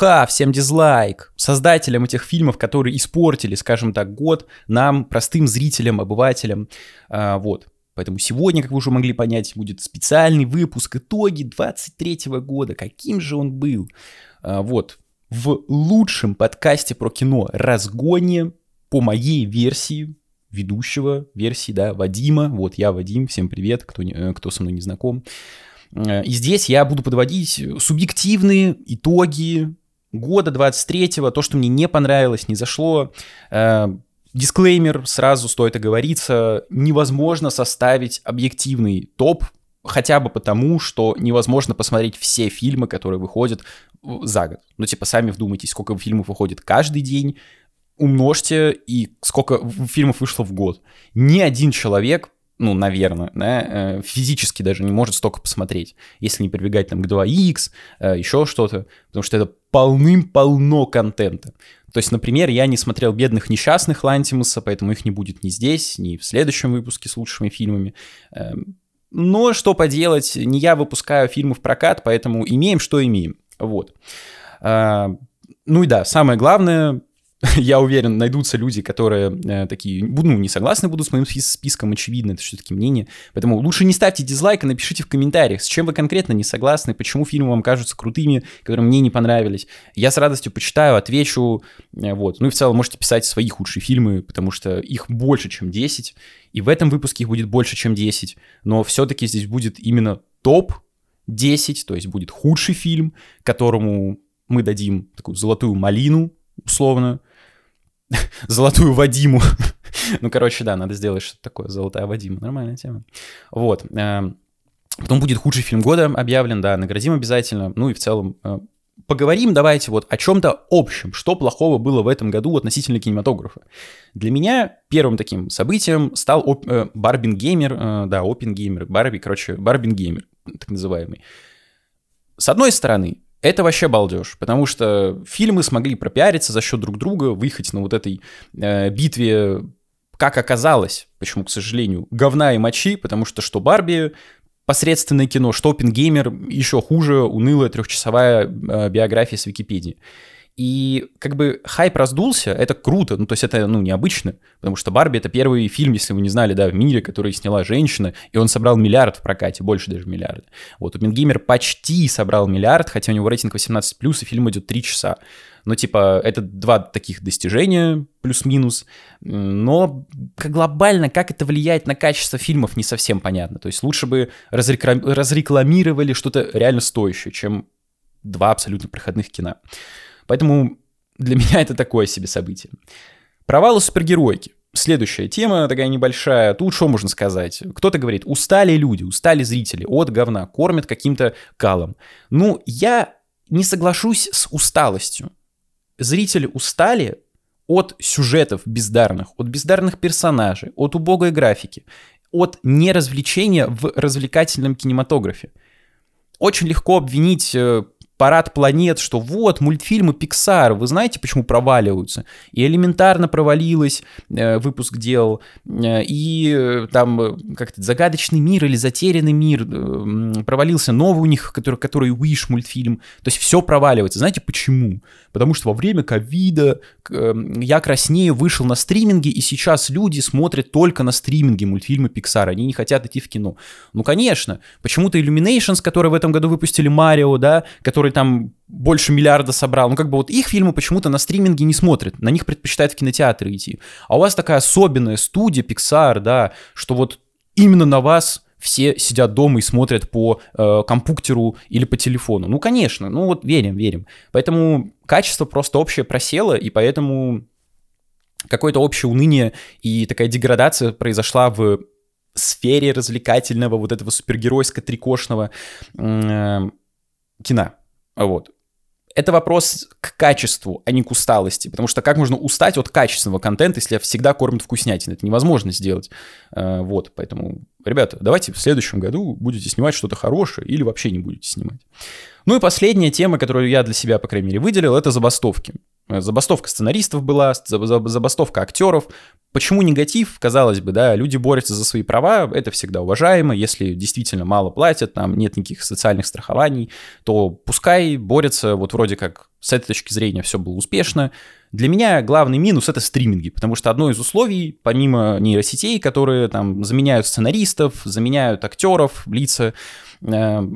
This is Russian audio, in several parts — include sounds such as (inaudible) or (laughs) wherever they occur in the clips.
Ха-ха, всем дизлайк. Создателям этих фильмов, которые испортили, скажем так, год, нам, простым зрителям, обывателям. А, вот. Поэтому сегодня, как вы уже могли понять, будет специальный выпуск итоги 23 года. Каким же он был? А, вот. В лучшем подкасте про кино «Разгоне» по моей версии, ведущего версии, да, Вадима. Вот я Вадим, всем привет, кто, кто со мной не знаком. Э, и здесь я буду подводить субъективные итоги года 23-го, то, что мне не понравилось, не зашло. Э, дисклеймер, сразу стоит оговориться, невозможно составить объективный топ, хотя бы потому, что невозможно посмотреть все фильмы, которые выходят за год. Ну, типа, сами вдумайтесь, сколько фильмов выходит каждый день, умножьте и сколько фильмов вышло в год. Ни один человек ну, наверное, да, э, физически даже не может столько посмотреть, если не прибегать там к 2x, э, еще что-то, потому что это полным-полно контента. То есть, например, я не смотрел «Бедных несчастных» Лантимуса, поэтому их не будет ни здесь, ни в следующем выпуске с лучшими фильмами. Эм, но что поделать, не я выпускаю фильмы в прокат, поэтому имеем, что имеем. Вот. Э, ну и да, самое главное, (laughs) я уверен, найдутся люди, которые э, такие, ну, не согласны будут с моим списком, очевидно, это все-таки мнение. Поэтому лучше не ставьте дизлайк, а напишите в комментариях, с чем вы конкретно не согласны, почему фильмы вам кажутся крутыми, которые мне не понравились. Я с радостью почитаю, отвечу, э, вот. Ну и в целом можете писать свои худшие фильмы, потому что их больше, чем 10, и в этом выпуске их будет больше, чем 10, но все-таки здесь будет именно топ 10, то есть будет худший фильм, которому мы дадим такую золотую малину, условно, (laughs) золотую Вадиму. ну, короче, да, надо сделать что-то такое, золотая Вадима, нормальная тема. Вот. Эм, потом будет худший фильм года объявлен, да, наградим обязательно. Ну и в целом э, поговорим давайте вот о чем-то общем, что плохого было в этом году относительно кинематографа. Для меня первым таким событием стал оп- э, Барбин Геймер, э, да, Опен Геймер, Барби, короче, Барбин Геймер, так называемый. С одной стороны, это вообще балдеж, потому что фильмы смогли пропиариться за счет друг друга, выехать на вот этой э, битве, как оказалось, почему, к сожалению, говна и мочи, потому что что Барби посредственное кино, что Оппенгеймер еще хуже, унылая трехчасовая э, биография с Википедии. И как бы хайп раздулся, это круто, ну то есть это, ну, необычно, потому что Барби это первый фильм, если вы не знали, да, в мире, который сняла женщина, и он собрал миллиард в прокате, больше даже миллиарда. Вот, Оппенгеймер почти собрал миллиард, хотя у него рейтинг 18+, и фильм идет 3 часа. Ну, типа, это два таких достижения, плюс-минус, но как глобально, как это влияет на качество фильмов, не совсем понятно. То есть лучше бы разрекламировали что-то реально стоящее, чем два абсолютно проходных кино. Поэтому для (laughs) меня это такое себе событие. Провалы супергеройки. Следующая тема такая небольшая. Тут что можно сказать? Кто-то говорит, устали люди, устали зрители от говна, кормят каким-то калом. Ну, я не соглашусь с усталостью. Зрители устали от сюжетов бездарных, от бездарных персонажей, от убогой графики, от неразвлечения в развлекательном кинематографе. Очень легко обвинить э, парад планет, что вот, мультфильмы Pixar, вы знаете, почему проваливаются? И элементарно провалилась, э, выпуск дел, э, и э, там как-то загадочный мир или затерянный мир, провалился новый у них, который, который Wish мультфильм, то есть все проваливается. Знаете почему? Потому что во время ковида «Я краснею» вышел на стриминге, и сейчас люди смотрят только на стриминге мультфильмы Pixar, они не хотят идти в кино. Ну, конечно, почему-то Illuminations, которые в этом году выпустили Марио, да, который который там больше миллиарда собрал, ну как бы вот их фильмы почему-то на стриминге не смотрят, на них предпочитают в кинотеатры идти. А у вас такая особенная студия Pixar, да, что вот именно на вас все сидят дома и смотрят по э, компьютеру или по телефону. Ну, конечно, ну вот верим, верим. Поэтому качество просто общее просело, и поэтому какое-то общее уныние и такая деградация произошла в сфере развлекательного, вот этого супергеройско-трикошного э, кино. Вот. Это вопрос к качеству, а не к усталости. Потому что как можно устать от качественного контента, если всегда кормят вкуснятиной? Это невозможно сделать. Э, вот, поэтому, ребята, давайте в следующем году будете снимать что-то хорошее или вообще не будете снимать. Ну и последняя тема, которую я для себя, по крайней мере, выделил, это забастовки. Забастовка сценаристов была, забастовка актеров. Почему негатив? Казалось бы, да, люди борются за свои права, это всегда уважаемо. Если действительно мало платят, там нет никаких социальных страхований, то пускай борются, вот вроде как с этой точки зрения все было успешно. Для меня главный минус — это стриминги, потому что одно из условий, помимо нейросетей, которые там заменяют сценаристов, заменяют актеров, лица, э,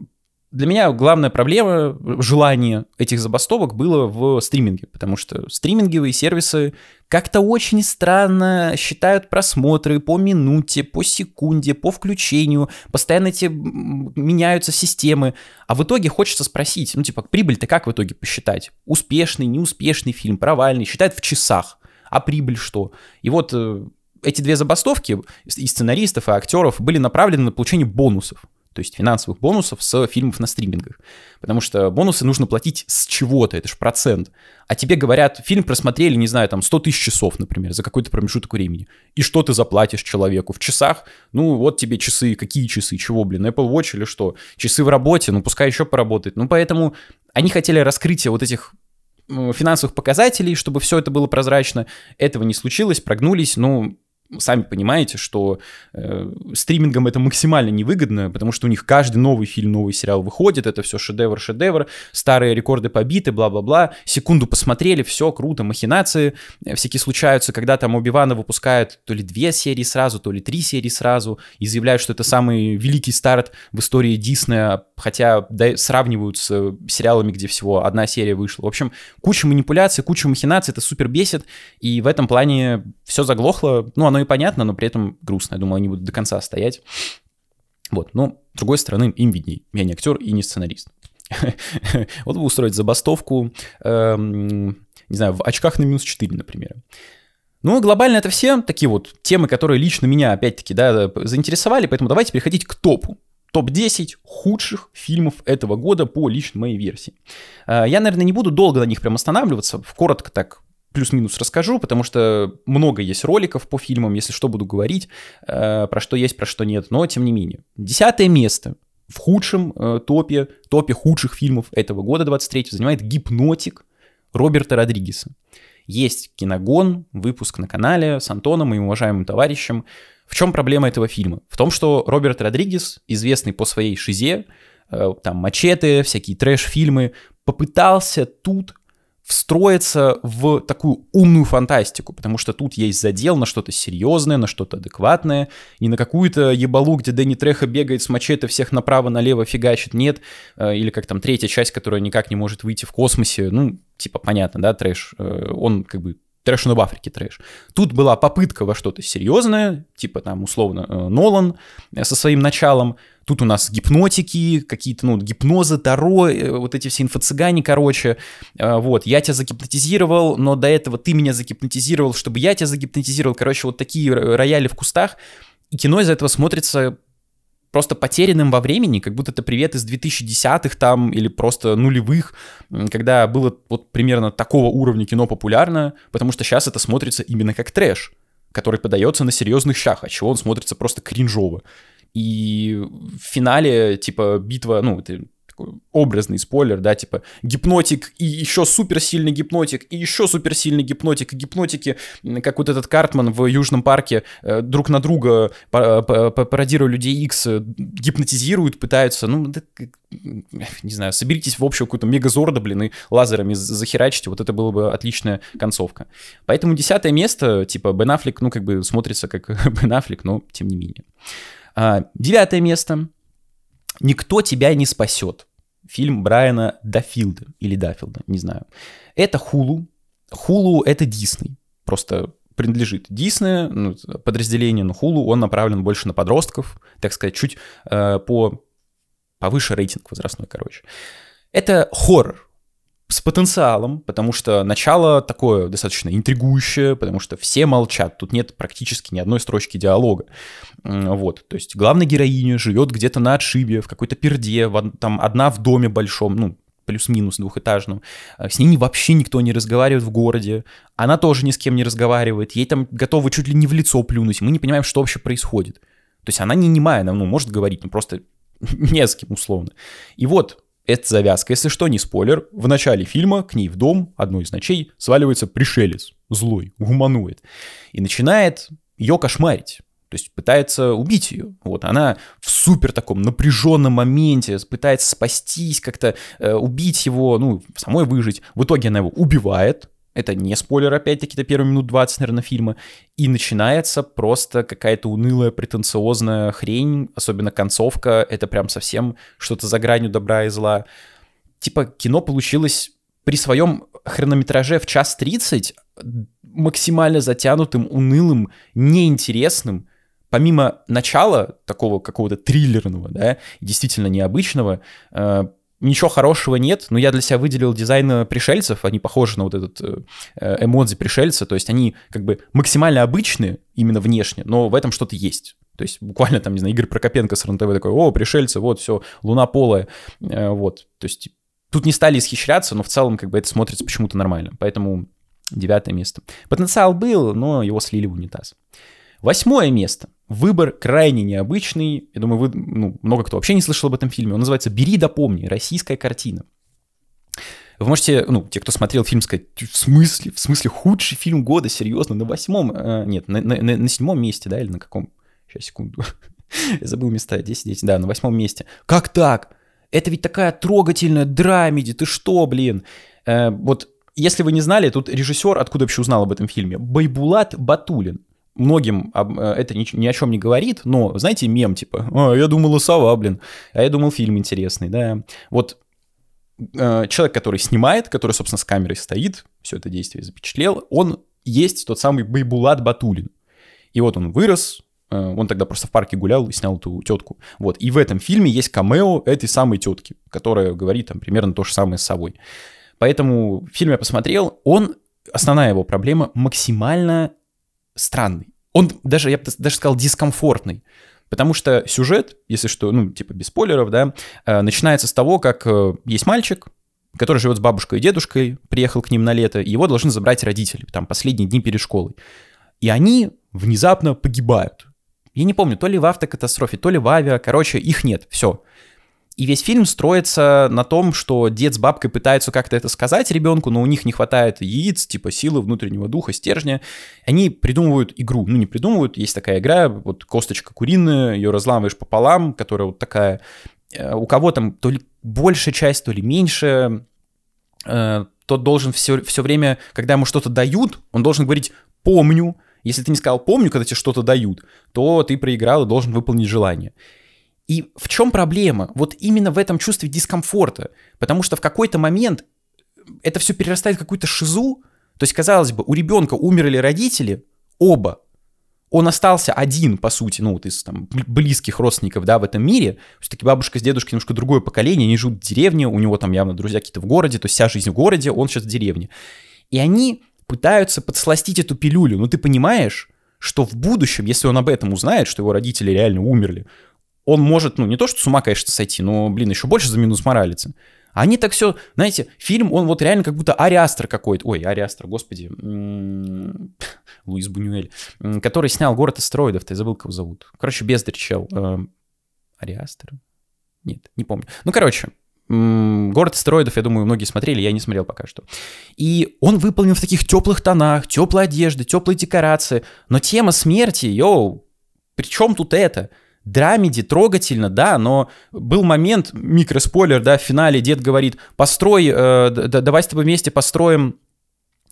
для меня главная проблема, желание этих забастовок было в стриминге, потому что стриминговые сервисы как-то очень странно считают просмотры по минуте, по секунде, по включению, постоянно эти меняются системы, а в итоге хочется спросить, ну типа, прибыль-то как в итоге посчитать? Успешный, неуспешный фильм, провальный, считают в часах, а прибыль что? И вот э, эти две забастовки и сценаристов, и актеров были направлены на получение бонусов то есть финансовых бонусов с фильмов на стримингах. Потому что бонусы нужно платить с чего-то, это же процент. А тебе говорят, фильм просмотрели, не знаю, там 100 тысяч часов, например, за какой-то промежуток времени. И что ты заплатишь человеку в часах? Ну, вот тебе часы, какие часы, чего, блин, Apple Watch или что? Часы в работе, ну, пускай еще поработает. Ну, поэтому они хотели раскрытия вот этих финансовых показателей, чтобы все это было прозрачно. Этого не случилось, прогнулись, ну, сами понимаете, что э, стримингам это максимально невыгодно, потому что у них каждый новый фильм, новый сериал выходит, это все шедевр, шедевр, старые рекорды побиты, бла-бла-бла, секунду посмотрели, все круто, махинации э, всякие случаются, когда там Оби-Вана выпускают то ли две серии сразу, то ли три серии сразу, и заявляют, что это самый великий старт в истории Диснея, хотя да, сравнивают с сериалами, где всего одна серия вышла. В общем, куча манипуляций, куча махинаций, это супер бесит, и в этом плане все заглохло, ну, оно и понятно, но при этом грустно. Я думаю, они будут до конца стоять. Вот, но, с другой стороны, им видней. Я не актер и не сценарист. (laughs) Вот бы устроить забастовку, эм, не знаю, в очках на минус 4, например. Ну, глобально это все такие вот темы, которые лично меня, опять-таки, да, заинтересовали, поэтому давайте переходить к топу. Топ-10 худших фильмов этого года по личной моей версии. Э, я, наверное, не буду долго на них прям останавливаться, коротко так плюс-минус расскажу, потому что много есть роликов по фильмам, если что, буду говорить, э, про что есть, про что нет, но тем не менее. Десятое место в худшем э, топе, топе худших фильмов этого года 23 занимает «Гипнотик» Роберта Родригеса. Есть киногон, выпуск на канале с Антоном, моим уважаемым товарищем. В чем проблема этого фильма? В том, что Роберт Родригес, известный по своей шизе, э, там мачете, всякие трэш-фильмы, попытался тут встроиться в такую умную фантастику, потому что тут есть задел на что-то серьезное, на что-то адекватное, не на какую-то ебалу, где Дэнни Треха бегает с мачете, всех направо-налево фигачит, нет, э, или как там третья часть, которая никак не может выйти в космосе, ну, типа, понятно, да, трэш, э, он как бы трэш, в Африке трэш. Тут была попытка во что-то серьезное, типа там условно э, Нолан э, со своим началом. Тут у нас гипнотики, какие-то, ну, гипнозы, таро, э, вот эти все инфо-цыгане, короче. Вот, я тебя загипнотизировал, но до этого ты меня загипнотизировал, чтобы я тебя загипнотизировал. Короче, вот такие рояли в кустах. И кино из-за этого смотрится просто потерянным во времени, как будто это привет из 2010-х там или просто нулевых, когда было вот примерно такого уровня кино популярно, потому что сейчас это смотрится именно как трэш, который подается на серьезных щах, а чего он смотрится просто кринжово. И в финале, типа, битва, ну, это такой образный спойлер, да, типа гипнотик и еще суперсильный гипнотик, и еще суперсильный гипнотик, и гипнотики, как вот этот Картман в Южном парке, э, друг на друга, пародируя людей X, э, гипнотизируют, пытаются, ну, да, не знаю, соберитесь в общую какую-то мегазорда, блин, и лазерами захерачите, вот это была бы отличная концовка. Поэтому десятое место, типа, Бен Аффлек, ну, как бы смотрится как (laughs) Бен Аффлек, но тем не менее. А, девятое место — «Никто тебя не спасет». Фильм Брайана Дафилда или Дафилда, не знаю. Это Хулу. Хулу — это Дисней. Просто принадлежит Диснею, ну, подразделение, но Хулу, он направлен больше на подростков, так сказать, чуть э, по повыше рейтинг возрастной, короче. Это хоррор с потенциалом, потому что начало такое достаточно интригующее, потому что все молчат, тут нет практически ни одной строчки диалога. Вот, то есть главная героиня живет где-то на отшибе, в какой-то перде, в, там одна в доме большом, ну, плюс-минус двухэтажном. А с ней вообще никто не разговаривает в городе. Она тоже ни с кем не разговаривает. Ей там готовы чуть ли не в лицо плюнуть. Мы не понимаем, что вообще происходит. То есть она не немая, она ну, может говорить, но просто (laughs) не с кем условно. И вот это завязка. Если что, не спойлер. В начале фильма к ней в дом, одной из ночей, сваливается пришелец, злой, гуманоид. И начинает ее кошмарить. То есть пытается убить ее. Вот она в супер таком напряженном моменте пытается спастись, как-то э, убить его, ну, самой выжить. В итоге она его убивает, это не спойлер, опять-таки, до первых минут 20, наверное, фильма. И начинается просто какая-то унылая, претенциозная хрень, особенно концовка. Это прям совсем что-то за гранью добра и зла. Типа кино получилось при своем хронометраже в час тридцать максимально затянутым, унылым, неинтересным. Помимо начала такого какого-то триллерного, да, действительно необычного, э, ничего хорошего нет, но я для себя выделил дизайн пришельцев, они похожи на вот этот э, эмодзи пришельца, то есть они как бы максимально обычные именно внешне, но в этом что-то есть. То есть буквально там, не знаю, Игорь Прокопенко с РНТВ такой, о, пришельцы, вот, все, луна полая, э, вот. То есть тут не стали исхищряться, но в целом как бы это смотрится почему-то нормально, поэтому девятое место. Потенциал был, но его слили в унитаз. Восьмое место. Выбор крайне необычный. Я думаю, вы, ну, много кто вообще не слышал об этом фильме. Он называется «Бери да помни. Российская картина». Вы можете, ну, те, кто смотрел фильм, сказать, в смысле, в смысле худший фильм года, серьезно, на восьмом, э, нет, на, на, на, на седьмом месте, да, или на каком? Сейчас, секунду. (laughs) Я забыл места, 10, 10, да, на восьмом месте. Как так? Это ведь такая трогательная драмеди, ты что, блин? Э, вот, если вы не знали, тут режиссер, откуда вообще узнал об этом фильме? Байбулат Батулин многим э, это ни, ни о чем не говорит, но, знаете, мем типа, а, я думала сова, блин, а я думал фильм интересный, да. Вот э, человек, который снимает, который, собственно, с камерой стоит, все это действие запечатлел, он есть тот самый Байбулат Батулин. И вот он вырос, э, он тогда просто в парке гулял и снял эту тетку. Вот. И в этом фильме есть камео этой самой тетки, которая говорит там примерно то же самое с собой. Поэтому фильм я посмотрел, он, основная его проблема, максимально странный. Он даже, я бы даже сказал, дискомфортный. Потому что сюжет, если что, ну, типа без спойлеров, да, э, начинается с того, как э, есть мальчик, который живет с бабушкой и дедушкой, приехал к ним на лето, и его должны забрать родители, там, последние дни перед школой. И они внезапно погибают. Я не помню, то ли в автокатастрофе, то ли в авиа, короче, их нет, все. И весь фильм строится на том, что дед с бабкой пытаются как-то это сказать ребенку, но у них не хватает яиц, типа силы внутреннего духа, стержня. Они придумывают игру. Ну, не придумывают, есть такая игра, вот косточка куриная, ее разламываешь пополам, которая вот такая. Э, у кого там то ли большая часть, то ли меньше, э, тот должен все, все время, когда ему что-то дают, он должен говорить «помню». Если ты не сказал «помню», когда тебе что-то дают, то ты проиграл и должен выполнить желание. И в чем проблема? Вот именно в этом чувстве дискомфорта. Потому что в какой-то момент это все перерастает в какую-то шизу. То есть, казалось бы, у ребенка умерли родители, оба. Он остался один, по сути, ну, вот из там, близких родственников, да, в этом мире. Все-таки бабушка с дедушкой немножко другое поколение, они живут в деревне, у него там явно друзья какие-то в городе, то есть вся жизнь в городе, он сейчас в деревне. И они пытаются подсластить эту пилюлю. Ну, ты понимаешь, что в будущем, если он об этом узнает, что его родители реально умерли, он может, ну, не то что с ума, конечно, сойти, но, блин, еще больше за минус моралиться. Они так все, знаете, фильм, он вот реально как будто Ариастр какой-то, ой, Ариастр, господи, (laughs) Луис Бунюэль, который снял «Город астероидов», ты забыл, кого зовут. Короче, бездарь чел. Э, Ариастр? Нет, не помню. Ну, короче, «Город астероидов», я думаю, многие смотрели, я не смотрел пока что. И он выполнен в таких теплых тонах, теплой одежды, теплой декорации, но тема смерти, йоу, при чем тут это? Драмеди, трогательно, да, но был момент, микроспойлер, да, в финале дед говорит, построй, э, давай с тобой вместе построим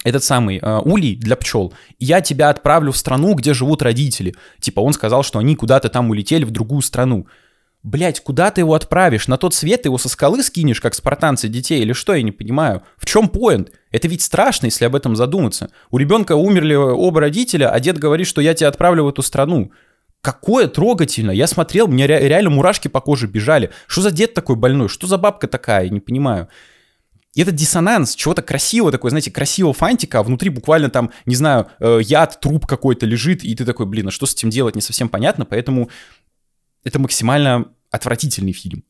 этот самый э, улей для пчел, я тебя отправлю в страну, где живут родители. Типа он сказал, что они куда-то там улетели в другую страну. Блять, куда ты его отправишь? На тот свет ты его со скалы скинешь, как спартанцы детей, или что, я не понимаю. В чем поинт? Это ведь страшно, если об этом задуматься. У ребенка умерли оба родителя, а дед говорит, что я тебя отправлю в эту страну. Какое трогательно. Я смотрел, у меня реально мурашки по коже бежали. Что за дед такой больной? Что за бабка такая? Я не понимаю. И этот диссонанс чего-то красивого такой, знаете, красивого фантика, а внутри буквально там, не знаю, э, яд, труп какой-то лежит, и ты такой, блин, а что с этим делать, не совсем понятно, поэтому это максимально отвратительный фильм.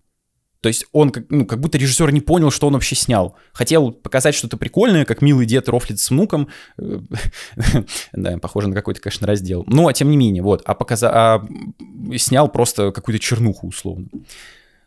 То есть он ну, как будто режиссер не понял, что он вообще снял. Хотел показать что-то прикольное, как милый дед рофлит с внуком. (laughs) Да, похоже на какой-то, конечно, раздел. Но, тем не менее, вот. А, показа... а снял просто какую-то чернуху, условно.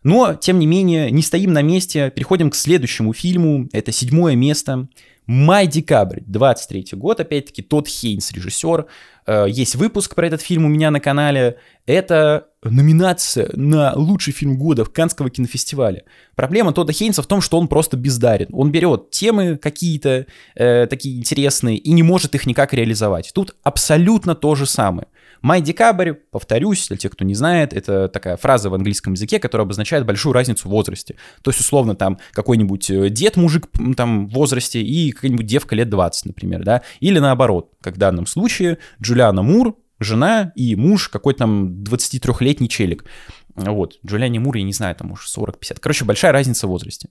Но, тем не менее, не стоим на месте, переходим к следующему фильму. Это седьмое место. Май-декабрь, 23 год, опять-таки, тот Хейнс, режиссер. Э, есть выпуск про этот фильм у меня на канале. Это номинация на лучший фильм года в Канского кинофестиваля. Проблема Тодда Хейнса в том, что он просто бездарен. Он берет темы какие-то э, такие интересные и не может их никак реализовать. Тут абсолютно то же самое. Май-декабрь, повторюсь, для тех, кто не знает, это такая фраза в английском языке, которая обозначает большую разницу в возрасте. То есть, условно, там какой-нибудь э, дед-мужик там в возрасте и какая-нибудь девка лет 20, например, да, или наоборот, как в данном случае Джулиана Мур, жена и муж какой-то там 23-летний челик. Вот, Джулиане Мур, я не знаю, там уж 40-50. Короче, большая разница в возрасте.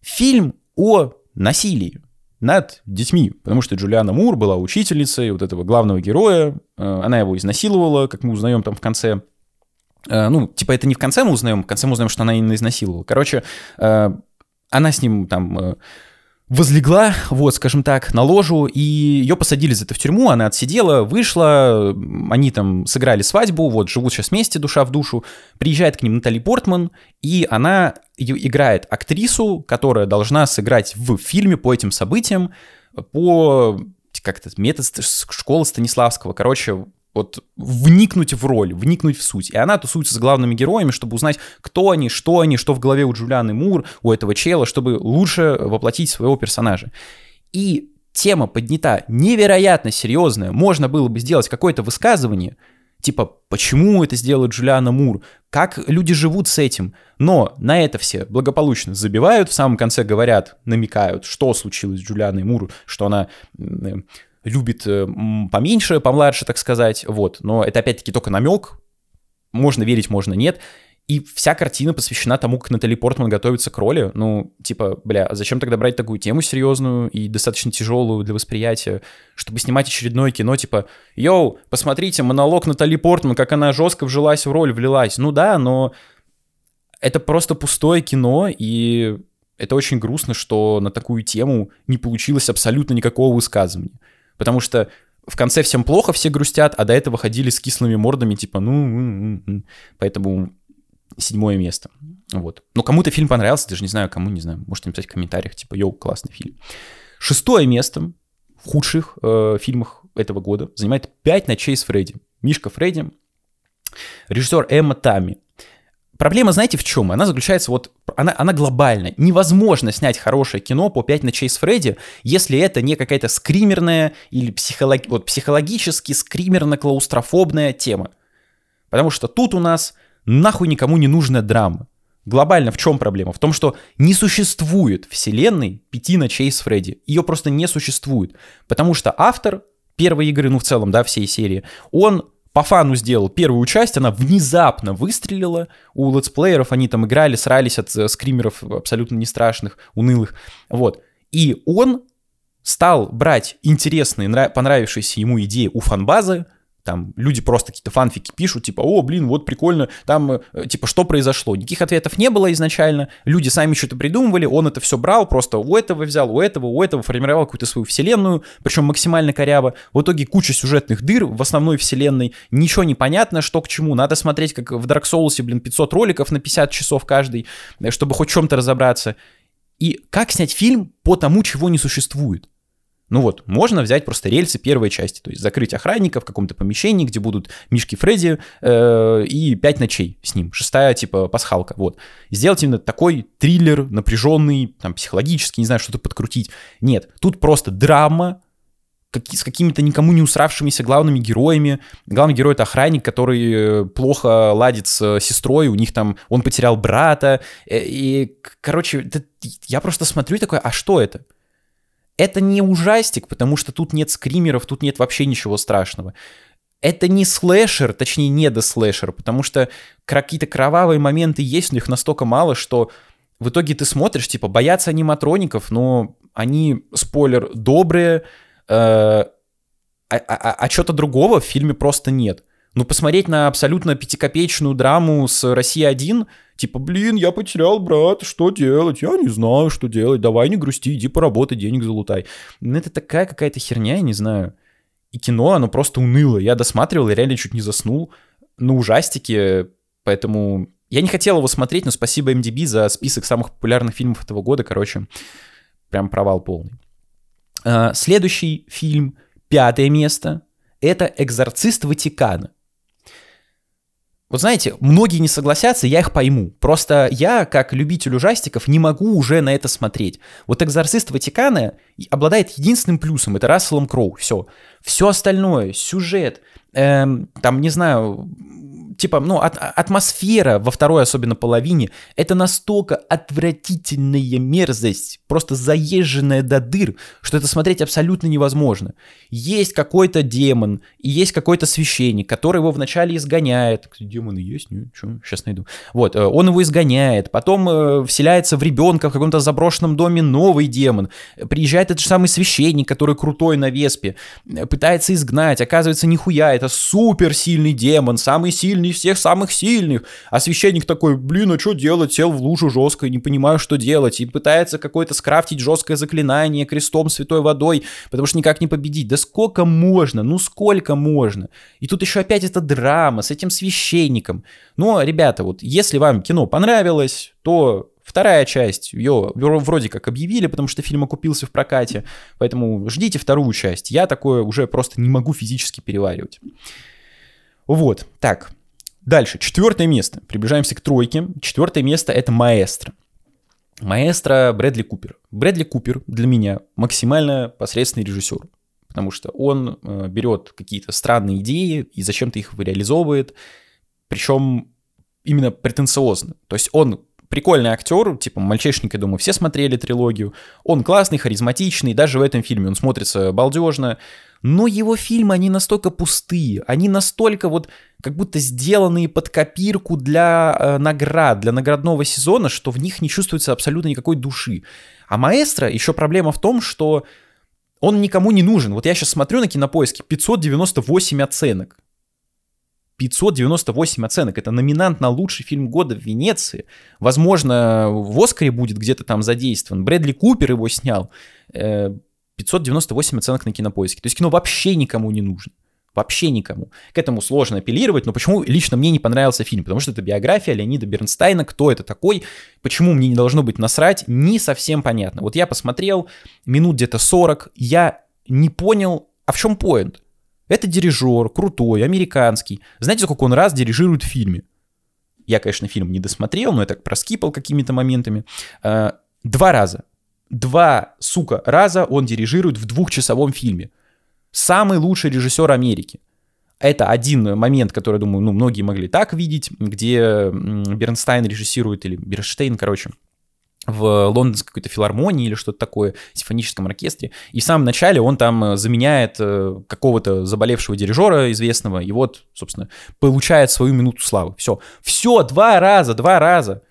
Фильм о насилии над детьми, потому что Джулиана Мур была учительницей вот этого главного героя, э, она его изнасиловала, как мы узнаем там в конце. Э, ну, типа это не в конце мы узнаем, в конце мы узнаем, что она именно изнасиловала. Короче, э, она с ним там возлегла, вот, скажем так, на ложу, и ее посадили за это в тюрьму, она отсидела, вышла, они там сыграли свадьбу, вот, живут сейчас вместе, душа в душу, приезжает к ним Натали Портман, и она играет актрису, которая должна сыграть в фильме по этим событиям, по как то метод школы Станиславского, короче, вот вникнуть в роль, вникнуть в суть. И она тусуется с главными героями, чтобы узнать, кто они, что они, что в голове у Джулианы Мур, у этого чела, чтобы лучше воплотить своего персонажа. И тема поднята невероятно серьезная. Можно было бы сделать какое-то высказывание, типа, почему это сделала Джулиана Мур, как люди живут с этим. Но на это все благополучно забивают, в самом конце говорят, намекают, что случилось с Джулианой Мур, что она любит э, поменьше, помладше, так сказать, вот. Но это опять-таки только намек, можно верить, можно нет. И вся картина посвящена тому, как Натали Портман готовится к роли. Ну, типа, бля, зачем тогда брать такую тему серьезную и достаточно тяжелую для восприятия, чтобы снимать очередное кино, типа, йоу, посмотрите, монолог Натали Портман, как она жестко вжилась в роль, влилась. Ну да, но это просто пустое кино, и это очень грустно, что на такую тему не получилось абсолютно никакого высказывания. Потому что в конце всем плохо, все грустят, а до этого ходили с кислыми мордами, типа, ну, поэтому седьмое место. Вот. Но кому-то фильм понравился, даже не знаю, кому, не знаю. Можете написать в комментариях, типа, йоу, классный фильм. Шестое место в худших э, фильмах этого года занимает «Пять ночей с Фредди». Мишка Фредди, режиссер Эмма Тами. Проблема, знаете, в чем? Она заключается вот, она, она глобальная. Невозможно снять хорошее кино по «Пять ночей с Фредди», если это не какая-то скримерная или психолог, вот, психологически скримерно-клаустрофобная тема. Потому что тут у нас нахуй никому не нужная драма. Глобально в чем проблема? В том, что не существует вселенной «Пяти ночей с Фредди». Ее просто не существует. Потому что автор первой игры, ну в целом, да, всей серии, он по фану сделал первую часть, она внезапно выстрелила. У летсплееров они там играли, срались от э, скримеров абсолютно не страшных, унылых. Вот. И он стал брать интересные, понравившиеся ему идеи у фанбазы, там люди просто какие-то фанфики пишут, типа, о, блин, вот прикольно, там, э, типа, что произошло? Никаких ответов не было изначально, люди сами что-то придумывали, он это все брал, просто у этого взял, у этого, у этого, формировал какую-то свою вселенную, причем максимально коряво. В итоге куча сюжетных дыр в основной вселенной, ничего не понятно, что к чему. Надо смотреть, как в Dark Souls, блин, 500 роликов на 50 часов каждый, э, чтобы хоть в чем-то разобраться. И как снять фильм по тому, чего не существует? Ну вот, можно взять просто рельсы первой части, то есть закрыть охранника в каком-то помещении, где будут Мишки Фредди э, и пять ночей с ним, шестая типа пасхалка, вот. Сделать именно такой триллер, напряженный, там, психологический, не знаю, что-то подкрутить. Нет, тут просто драма, как, с какими-то никому не усравшимися главными героями. Главный герой — это охранник, который э, плохо ладит с сестрой, у них там, он потерял брата, э, и, короче, это, я просто смотрю такой, а что это? Это не ужастик, потому что тут нет скримеров, тут нет вообще ничего страшного. Это не слэшер, точнее не до слэшер, потому что какие-то кровавые моменты есть, но их настолько мало, что в итоге ты смотришь, типа, боятся аниматроников, но они, спойлер, добрые, э, а, а, а, а что-то другого в фильме просто нет. Ну, посмотреть на абсолютно пятикопеечную драму с «Россия-1», типа, блин, я потерял брата, что делать? Я не знаю, что делать, давай не грусти, иди поработай, денег залутай. Ну, это такая какая-то херня, я не знаю. И кино, оно просто уныло. Я досматривал и реально чуть не заснул. Ну, ужастики, поэтому Я не хотел его смотреть, но спасибо MDB за список самых популярных фильмов этого года. Короче, прям провал полный. А, следующий фильм, пятое место, это «Экзорцист Ватикана». Вот знаете, многие не согласятся, я их пойму. Просто я, как любитель ужастиков, не могу уже на это смотреть. Вот «Экзорцист Ватикана» обладает единственным плюсом, это Расселом Кроу, все. Все остальное, сюжет, эм, там, не знаю, типа, ну, от, атмосфера во второй особенно половине, это настолько отвратительная мерзость, просто заезженная до дыр, что это смотреть абсолютно невозможно. Есть какой-то демон, и есть какой-то священник, который его вначале изгоняет. Демоны есть? Нет, что, сейчас найду. Вот, э, он его изгоняет, потом э, вселяется в ребенка в каком-то заброшенном доме новый демон. Приезжает этот же самый священник, который крутой на веспе, э, пытается изгнать, оказывается, нихуя, это супер сильный демон, самый сильный сильный всех самых сильных. А священник такой, блин, а что делать? Сел в лужу жестко, не понимаю, что делать. И пытается какое-то скрафтить жесткое заклинание крестом святой водой, потому что никак не победить. Да сколько можно? Ну сколько можно? И тут еще опять эта драма с этим священником. Но, ребята, вот если вам кино понравилось, то Вторая часть, ее вроде как объявили, потому что фильм окупился в прокате, поэтому ждите вторую часть. Я такое уже просто не могу физически переваривать. Вот, так, Дальше, четвертое место. Приближаемся к тройке. Четвертое место — это «Маэстро». «Маэстро» Брэдли Купер. Брэдли Купер для меня максимально посредственный режиссер, потому что он э, берет какие-то странные идеи и зачем-то их реализовывает, причем именно претенциозно. То есть он прикольный актер, типа «Мальчишник», я думаю, все смотрели трилогию. Он классный, харизматичный, даже в этом фильме он смотрится балдежно. Но его фильмы, они настолько пустые, они настолько вот как будто сделанные под копирку для э, наград, для наградного сезона, что в них не чувствуется абсолютно никакой души. А «Маэстро» еще проблема в том, что он никому не нужен. Вот я сейчас смотрю на кинопоиске, 598 оценок. 598 оценок. Это номинант на лучший фильм года в Венеции. Возможно, в Оскаре будет где-то там задействован. Брэдли Купер его снял. 598 э, оценок на кинопоиске. То есть кино вообще никому не нужно. Вообще никому. К этому сложно апеллировать, но почему лично мне не понравился фильм? Потому что это биография Леонида Бернстайна, кто это такой, почему мне не должно быть насрать, не совсем понятно. Вот я посмотрел минут где-то 40, я не понял, а в чем поинт? Это дирижер, крутой, американский. Знаете, сколько он раз дирижирует в фильме? Я, конечно, фильм не досмотрел, но я так проскипал какими-то моментами. А, два раза. Два, сука, раза он дирижирует в двухчасовом фильме. Самый лучший режиссер Америки. Это один момент, который, думаю, ну, многие могли так видеть, где Бернстайн режиссирует, или Берштейн, короче, в лондонской какой-то филармонии или что-то такое, симфоническом оркестре. И в самом начале он там э, заменяет э, какого-то заболевшего дирижера известного, и вот, собственно, получает свою минуту славы. Все. Все, два раза, два раза.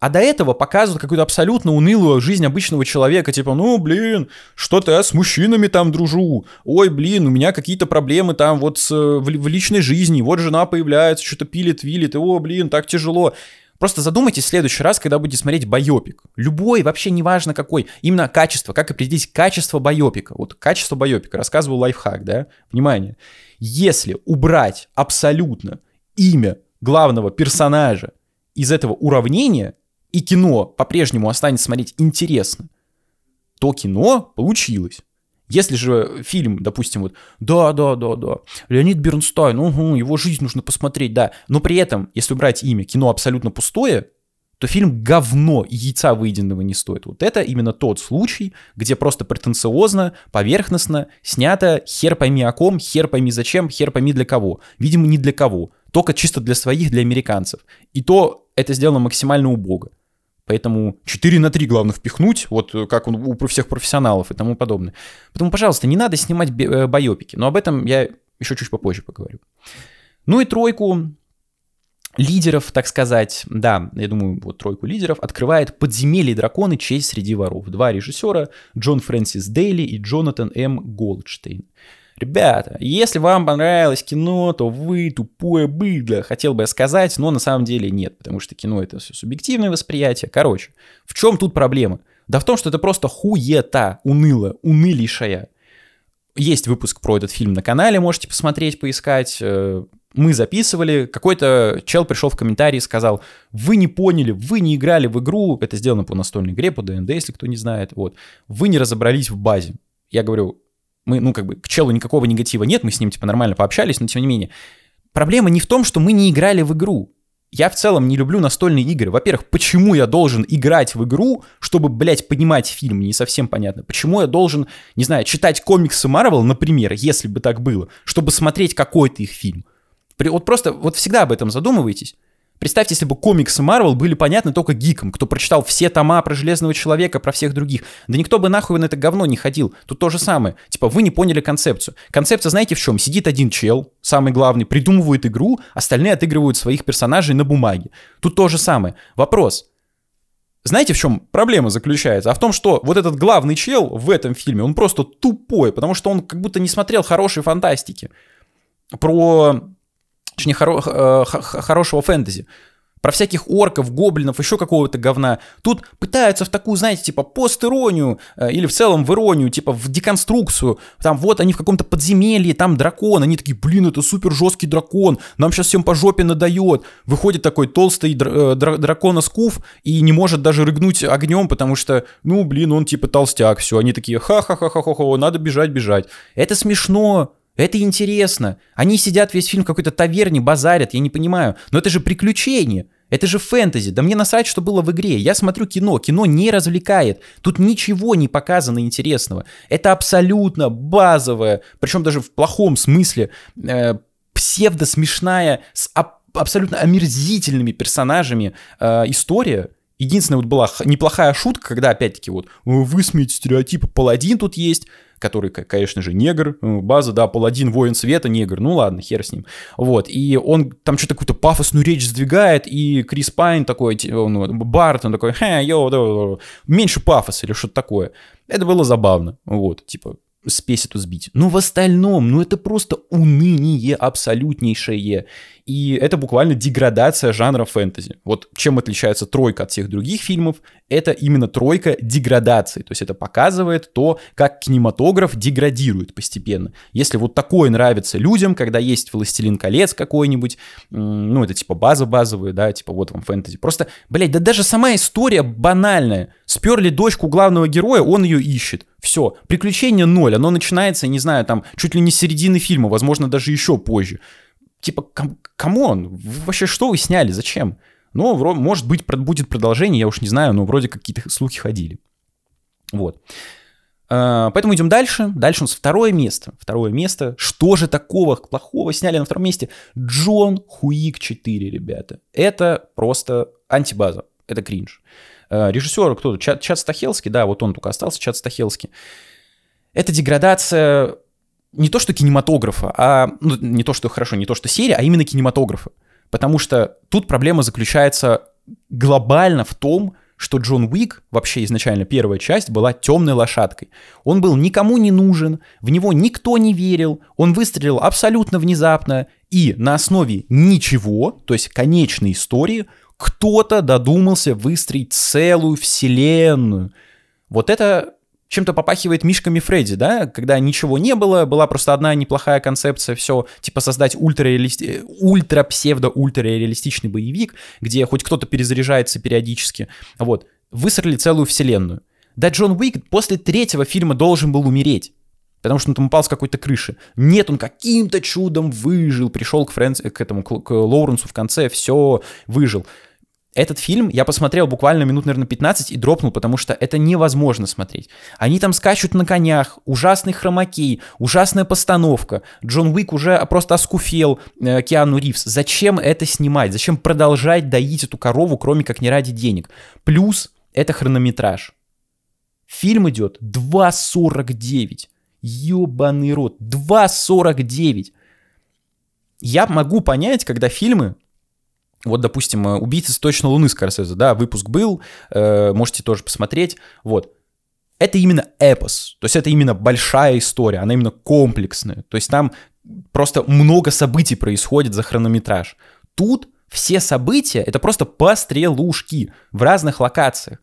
А до этого показывают какую-то абсолютно унылую жизнь обычного человека, типа, ну, блин, что-то я с мужчинами там дружу, ой, блин, у меня какие-то проблемы там вот с, в, в личной жизни, вот жена появляется, что-то пилит, вилит, и, о, блин, так тяжело. Просто задумайтесь в следующий раз, когда будете смотреть байопик. Любой, вообще неважно какой. Именно качество. Как определить качество байопика? Вот качество байопика. Рассказываю лайфхак, да? Внимание. Если убрать абсолютно имя главного персонажа из этого уравнения, и кино по-прежнему останется смотреть интересно, то кино получилось. Если же фильм, допустим, вот, да, да, да, да, Леонид Бернстайн, угу, его жизнь нужно посмотреть, да, но при этом, если убрать имя, кино абсолютно пустое, то фильм говно и яйца выеденного не стоит. Вот это именно тот случай, где просто претенциозно, поверхностно снято хер пойми о ком, хер пойми зачем, хер пойми для кого. Видимо, не для кого, только чисто для своих, для американцев. И то это сделано максимально убого. Поэтому 4 на 3 главное впихнуть, вот э, как у всех профессионалов и тому подобное. Поэтому, пожалуйста, не надо снимать э, байопики. Но об этом я еще чуть попозже поговорю. Ну и тройку лидеров, так сказать, да, я думаю, вот тройку лидеров открывает «Подземелье драконы. Честь среди воров». Два режиссера, Джон Фрэнсис Дейли и Джонатан М. Голдштейн. Ребята, если вам понравилось кино, то вы тупое быдло, хотел бы я сказать, но на самом деле нет, потому что кино это все субъективное восприятие. Короче, в чем тут проблема? Да в том, что это просто хуета, уныло, унылейшая. Есть выпуск про этот фильм на канале, можете посмотреть, поискать. Э, мы записывали, какой-то чел пришел в комментарии и сказал, вы не поняли, вы не играли в игру, это сделано по настольной игре, по ДНД, если кто не знает, вот, вы не разобрались в базе. Я говорю, мы, ну, как бы, к челу никакого негатива нет, мы с ним, типа, нормально пообщались, но тем не менее. Проблема не в том, что мы не играли в игру. Я в целом не люблю настольные игры. Во-первых, почему я должен играть в игру, чтобы, блядь, понимать фильм, не совсем понятно. Почему я должен, не знаю, читать комиксы Марвел, например, если бы так было, чтобы смотреть какой-то их фильм. Вот просто, вот всегда об этом задумывайтесь. Представьте, если бы комиксы Марвел были понятны только гикам, кто прочитал все тома про Железного Человека, про всех других. Да никто бы нахуй на это говно не ходил. Тут то же самое. Типа, вы не поняли концепцию. Концепция, знаете, в чем? Сидит один чел, самый главный, придумывает игру, остальные отыгрывают своих персонажей на бумаге. Тут то же самое. Вопрос. Знаете, в чем проблема заключается? А в том, что вот этот главный чел в этом фильме, он просто тупой, потому что он как будто не смотрел хорошей фантастики. Про точнее, хоро- э, хорошего фэнтези. Про всяких орков, гоблинов, еще какого-то говна. Тут пытаются в такую, знаете, типа пост-иронию э, или в целом в иронию, типа в деконструкцию. Там вот они в каком-то подземелье, там дракон. Они такие, блин, это супер жесткий дракон. Нам сейчас всем по жопе надает. Выходит такой толстый др- э, др- дракона скуф и не может даже рыгнуть огнем, потому что, ну, блин, он типа толстяк. Все, они такие, ха-ха-ха-ха-ха, надо бежать, бежать. Это смешно. Это интересно. Они сидят весь фильм в какой-то таверне, базарят, я не понимаю. Но это же приключение. Это же фэнтези. Да мне насрать, что было в игре. Я смотрю кино. Кино не развлекает. Тут ничего не показано интересного. Это абсолютно базовая, причем даже в плохом смысле, э, псевдо-смешная, с аб- абсолютно омерзительными персонажами э, история. Единственная вот была неплохая шутка, когда опять-таки вот высмеять стереотипы, паладин тут есть, который, конечно же, негр, э, база, да, паладин, воин света, негр, ну ладно, хер с ним. Вот, и он там что-то какую-то пафосную речь сдвигает, и Крис Пайн такой, ну, Барт, он такой, хе, йо, да, меньше пафоса или что-то такое. Это было забавно, вот, типа, спесь эту сбить. Но в остальном, ну это просто уныние абсолютнейшее. И это буквально деградация жанра фэнтези. Вот чем отличается тройка от всех других фильмов, это именно тройка деградации. То есть это показывает то, как кинематограф деградирует постепенно. Если вот такое нравится людям, когда есть «Властелин колец» какой-нибудь, ну это типа база базовая, да, типа вот вам фэнтези. Просто, блядь, да даже сама история банальная. Сперли дочку главного героя, он ее ищет. Все, приключение ноль, оно начинается, не знаю, там, чуть ли не с середины фильма, возможно, даже еще позже типа, come, come on, вообще что вы сняли, зачем? Ну, может быть, будет продолжение, я уж не знаю, но вроде какие-то слухи ходили. Вот. А, поэтому идем дальше. Дальше у нас второе место. Второе место. Что же такого плохого сняли на втором месте? Джон Хуик 4, ребята. Это просто антибаза. Это кринж. А, режиссер кто-то? Чат, Чат Стахелский, да, вот он только остался, Чат Стахелский. Это деградация не то что кинематографа, а ну, не то что хорошо, не то что серия, а именно кинематографа. Потому что тут проблема заключается глобально в том, что Джон Уик, вообще изначально первая часть, была темной лошадкой. Он был никому не нужен, в него никто не верил, он выстрелил абсолютно внезапно, и на основе ничего, то есть конечной истории, кто-то додумался выстроить целую вселенную. Вот это чем-то попахивает мишками Фредди, да, когда ничего не было, была просто одна неплохая концепция, все, типа создать ультра-реалисти... ультра-псевдо-ультра-реалистичный боевик, где хоть кто-то перезаряжается периодически, вот, высрали целую вселенную. Да, Джон Уик после третьего фильма должен был умереть, потому что он там упал с какой-то крыши. Нет, он каким-то чудом выжил, пришел к, Фрэнс... к этому, к Лоуренсу в конце, все, выжил. Этот фильм я посмотрел буквально минут, наверное, 15 и дропнул, потому что это невозможно смотреть. Они там скачут на конях, ужасный хромакей, ужасная постановка. Джон Уик уже просто оскуфел э, Киану Ривз. Зачем это снимать? Зачем продолжать доить эту корову, кроме как не ради денег? Плюс это хронометраж. Фильм идет 2.49. Ёбаный рот. 2.49. Я могу понять, когда фильмы вот, допустим, э, «Убийца с точно Луны» Скорсезе, да, выпуск был, э, можете тоже посмотреть, вот. Это именно эпос, то есть это именно большая история, она именно комплексная, то есть там просто много событий происходит за хронометраж. Тут все события — это просто пострелушки в разных локациях.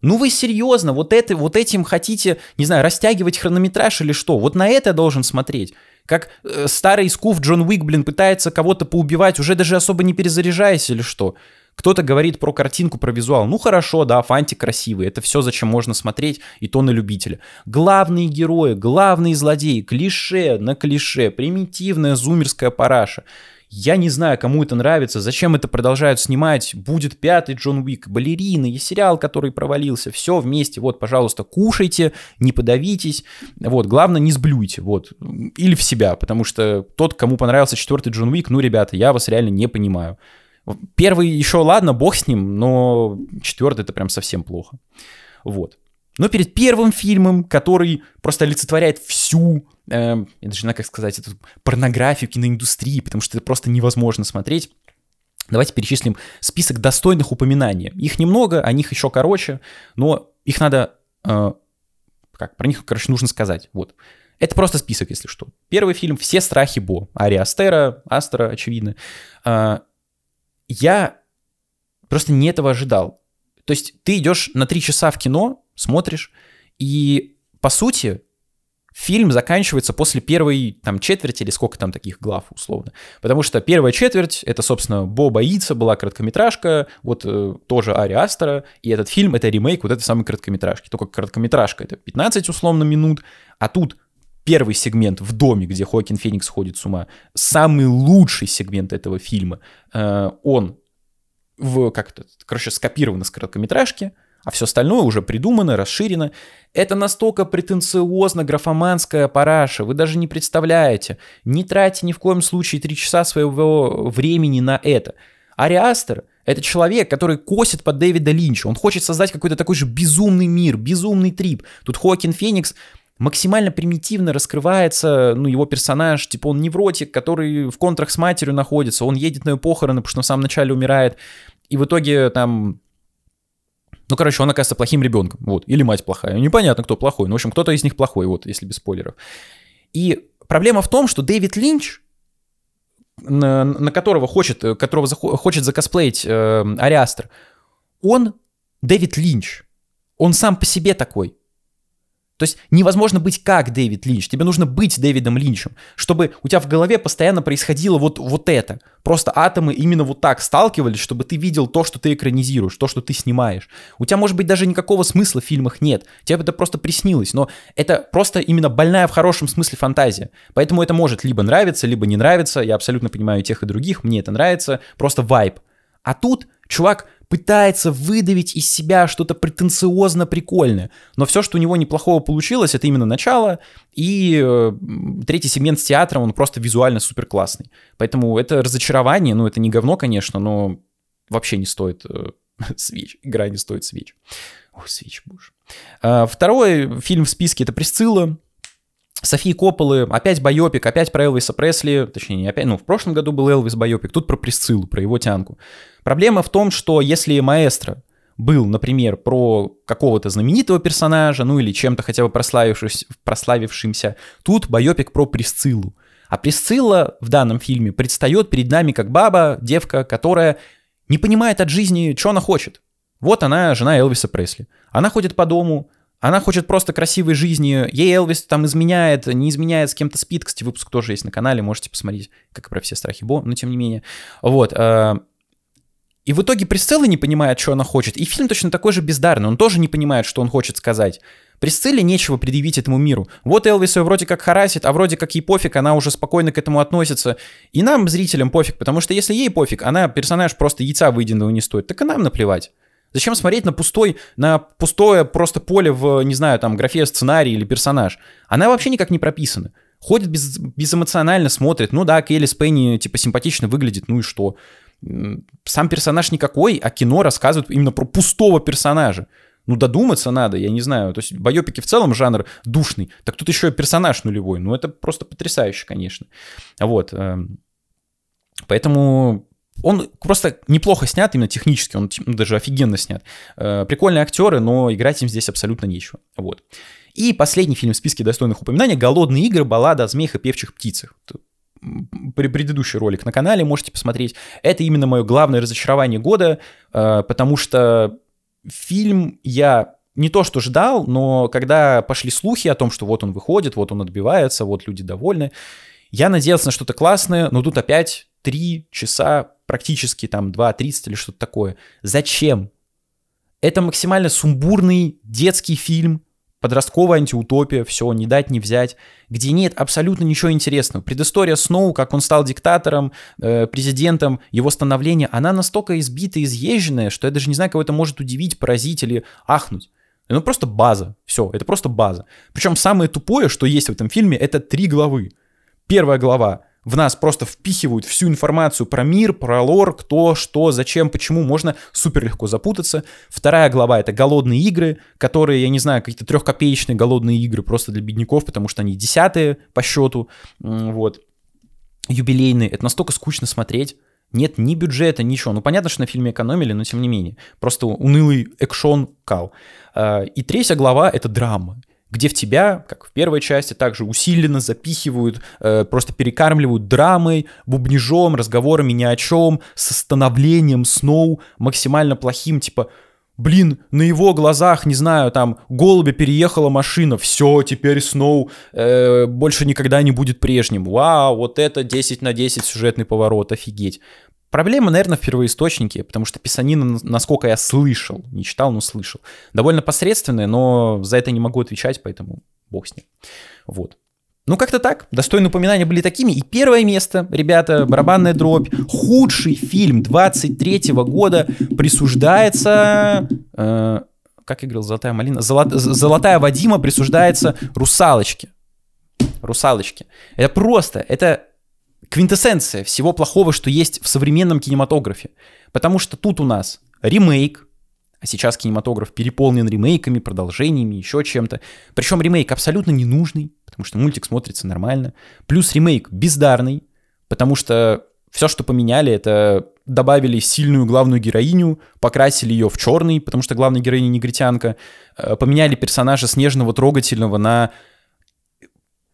Ну вы серьезно, вот, это, вот этим хотите, не знаю, растягивать хронометраж или что? Вот на это я должен смотреть. Как э, старый скуф Джон Уик, блин, пытается кого-то поубивать, уже даже особо не перезаряжаясь или что. Кто-то говорит про картинку, про визуал. Ну хорошо, да, фантик красивый. Это все, зачем можно смотреть, и то на любителя. Главные герои, главные злодеи, клише на клише, примитивная зумерская параша. Я не знаю, кому это нравится, зачем это продолжают снимать. Будет пятый Джон Уик, балерины и сериал, который провалился. Все вместе. Вот, пожалуйста, кушайте, не подавитесь. Вот, главное, не сблюйте. Вот. Или в себя, потому что тот, кому понравился четвертый Джон Уик, ну, ребята, я вас реально не понимаю. Первый еще ладно, бог с ним, но четвертый это прям совсем плохо. Вот. Но перед первым фильмом, который просто олицетворяет всю, э, я даже не знаю, как сказать, эту порнографию киноиндустрии, потому что это просто невозможно смотреть, Давайте перечислим список достойных упоминаний. Их немного, о них еще короче, но их надо... Э, как, про них, короче, нужно сказать. Вот. Это просто список, если что. Первый фильм «Все страхи Бо». Ари Астера, Астера, очевидно. Э, я просто не этого ожидал. То есть ты идешь на три часа в кино, смотришь, и по сути фильм заканчивается после первой там четверти или сколько там таких глав условно. Потому что первая четверть, это, собственно, Бо боится, была короткометражка, вот э, тоже Ари Астера, и этот фильм — это ремейк вот этой самой короткометражки. Только короткометражка — это 15 условно минут, а тут первый сегмент в доме, где Хоакин Феникс ходит с ума, самый лучший сегмент этого фильма, э, он в, как это, короче, скопирован из короткометражки, а все остальное уже придумано, расширено. Это настолько претенциозно графоманская параша, вы даже не представляете. Не тратьте ни в коем случае три часа своего времени на это. Ари Астер — это человек, который косит под Дэвида Линча. Он хочет создать какой-то такой же безумный мир, безумный трип. Тут Хоакин Феникс максимально примитивно раскрывается, ну, его персонаж, типа он невротик, который в контрах с матерью находится, он едет на ее похороны, потому что в самом начале умирает, и в итоге там ну, короче, он оказывается плохим ребенком, вот, или мать плохая, непонятно, кто плохой, ну, в общем, кто-то из них плохой, вот, если без спойлеров. И проблема в том, что Дэвид Линч, на, на которого хочет, которого захо, хочет закосплеить э, Ариастер, он Дэвид Линч, он сам по себе такой, то есть невозможно быть как Дэвид Линч. Тебе нужно быть Дэвидом Линчем, чтобы у тебя в голове постоянно происходило вот, вот это. Просто атомы именно вот так сталкивались, чтобы ты видел то, что ты экранизируешь, то, что ты снимаешь. У тебя, может быть, даже никакого смысла в фильмах нет. Тебе это просто приснилось. Но это просто именно больная в хорошем смысле фантазия. Поэтому это может либо нравиться, либо не нравиться. Я абсолютно понимаю тех и других. Мне это нравится. Просто вайб. А тут чувак пытается выдавить из себя что-то претенциозно прикольное. Но все, что у него неплохого получилось, это именно начало, и э, третий сегмент с театром, он просто визуально супер классный. Поэтому это разочарование, ну это не говно, конечно, но вообще не стоит э, (laughs) свеч. Игра не стоит свеч. Ой, свеч, боже. А, второй фильм в списке это «Присцилла». Софии Копполы, опять байопик, опять про Элвиса Пресли, точнее, не опять, ну, в прошлом году был Элвис байопик, тут про Присциллу, про его тянку. Проблема в том, что если маэстро был, например, про какого-то знаменитого персонажа, ну или чем-то хотя бы прославившись, прославившимся, тут байопик про Присциллу. А Присцилла в данном фильме предстает перед нами как баба, девка, которая не понимает от жизни, что она хочет. Вот она, жена Элвиса Пресли. Она ходит по дому, она хочет просто красивой жизни. Ей Элвис там изменяет, не изменяет, с кем-то спит. Кстати, выпуск тоже есть на канале, можете посмотреть, как и про все страхи Бо, но тем не менее. Вот. Э, и в итоге Присцилла не понимает, что она хочет. И фильм точно такой же бездарный. Он тоже не понимает, что он хочет сказать. Присцилле нечего предъявить этому миру. Вот Элвис ее вроде как харасит, а вроде как ей пофиг, она уже спокойно к этому относится. И нам, зрителям, пофиг, потому что если ей пофиг, она персонаж просто яйца выеденного не стоит, так и нам наплевать. Зачем смотреть на пустой, на пустое просто поле в, не знаю, там, графе сценарий или персонаж? Она вообще никак не прописана. Ходит без, безэмоционально, смотрит. Ну да, Келли Спенни, типа, симпатично выглядит, ну и что? Сам персонаж никакой, а кино рассказывает именно про пустого персонажа. Ну, додуматься надо, я не знаю. То есть байопики в целом жанр душный. Так тут еще и персонаж нулевой. Ну, это просто потрясающе, конечно. Вот. Эм. Поэтому он просто неплохо снят именно технически, он даже офигенно снят. Э, прикольные актеры, но играть им здесь абсолютно нечего. Вот. И последний фильм в списке достойных упоминаний «Голодные игры. Баллада о змеях и певчих птицах». Предыдущий ролик на канале можете посмотреть. Это именно мое главное разочарование года, э, потому что фильм я не то что ждал, но когда пошли слухи о том, что вот он выходит, вот он отбивается, вот люди довольны, Я надеялся на что-то классное, но тут опять 3 часа, практически там 2.30 или что-то такое. Зачем? Это максимально сумбурный детский фильм, подростковая антиутопия, все, не дать, не взять, где нет абсолютно ничего интересного. Предыстория Сноу, как он стал диктатором, э, президентом, его становление, она настолько избита изъезженная, что я даже не знаю, кого это может удивить, поразить или ахнуть. Ну, просто база. Все, это просто база. Причем самое тупое, что есть в этом фильме, это три главы. Первая глава в нас просто впихивают всю информацию про мир, про лор, кто, что, зачем, почему, можно супер легко запутаться. Вторая глава — это голодные игры, которые, я не знаю, какие-то трехкопеечные голодные игры просто для бедняков, потому что они десятые по счету, вот, юбилейные. Это настолько скучно смотреть. Нет ни бюджета, ничего. Ну, понятно, что на фильме экономили, но тем не менее. Просто унылый экшон кал. А, и третья глава — это драма где в тебя, как в первой части, также усиленно запихивают, э, просто перекармливают драмой, бубнижом, разговорами ни о чем, с становлением Сноу максимально плохим, типа, блин, на его глазах, не знаю, там, голубя переехала машина, все, теперь Сноу э, больше никогда не будет прежним. Вау, вот это 10 на 10 сюжетный поворот, офигеть. Проблема, наверное, в первоисточнике, потому что писанина, насколько я слышал, не читал, но слышал, довольно посредственная, но за это не могу отвечать, поэтому бог с ним. Вот. Ну, как-то так. Достойные упоминания были такими. И первое место, ребята, «Барабанная дробь», худший фильм 23 года присуждается... Э, как говорил, «Золотая малина»? Золот, «Золотая Вадима» присуждается «Русалочке». «Русалочке». Это просто, это квинтэссенция всего плохого, что есть в современном кинематографе. Потому что тут у нас ремейк, а сейчас кинематограф переполнен ремейками, продолжениями, еще чем-то. Причем ремейк абсолютно ненужный, потому что мультик смотрится нормально. Плюс ремейк бездарный, потому что все, что поменяли, это добавили сильную главную героиню, покрасили ее в черный, потому что главная героиня негритянка, э, поменяли персонажа снежного трогательного на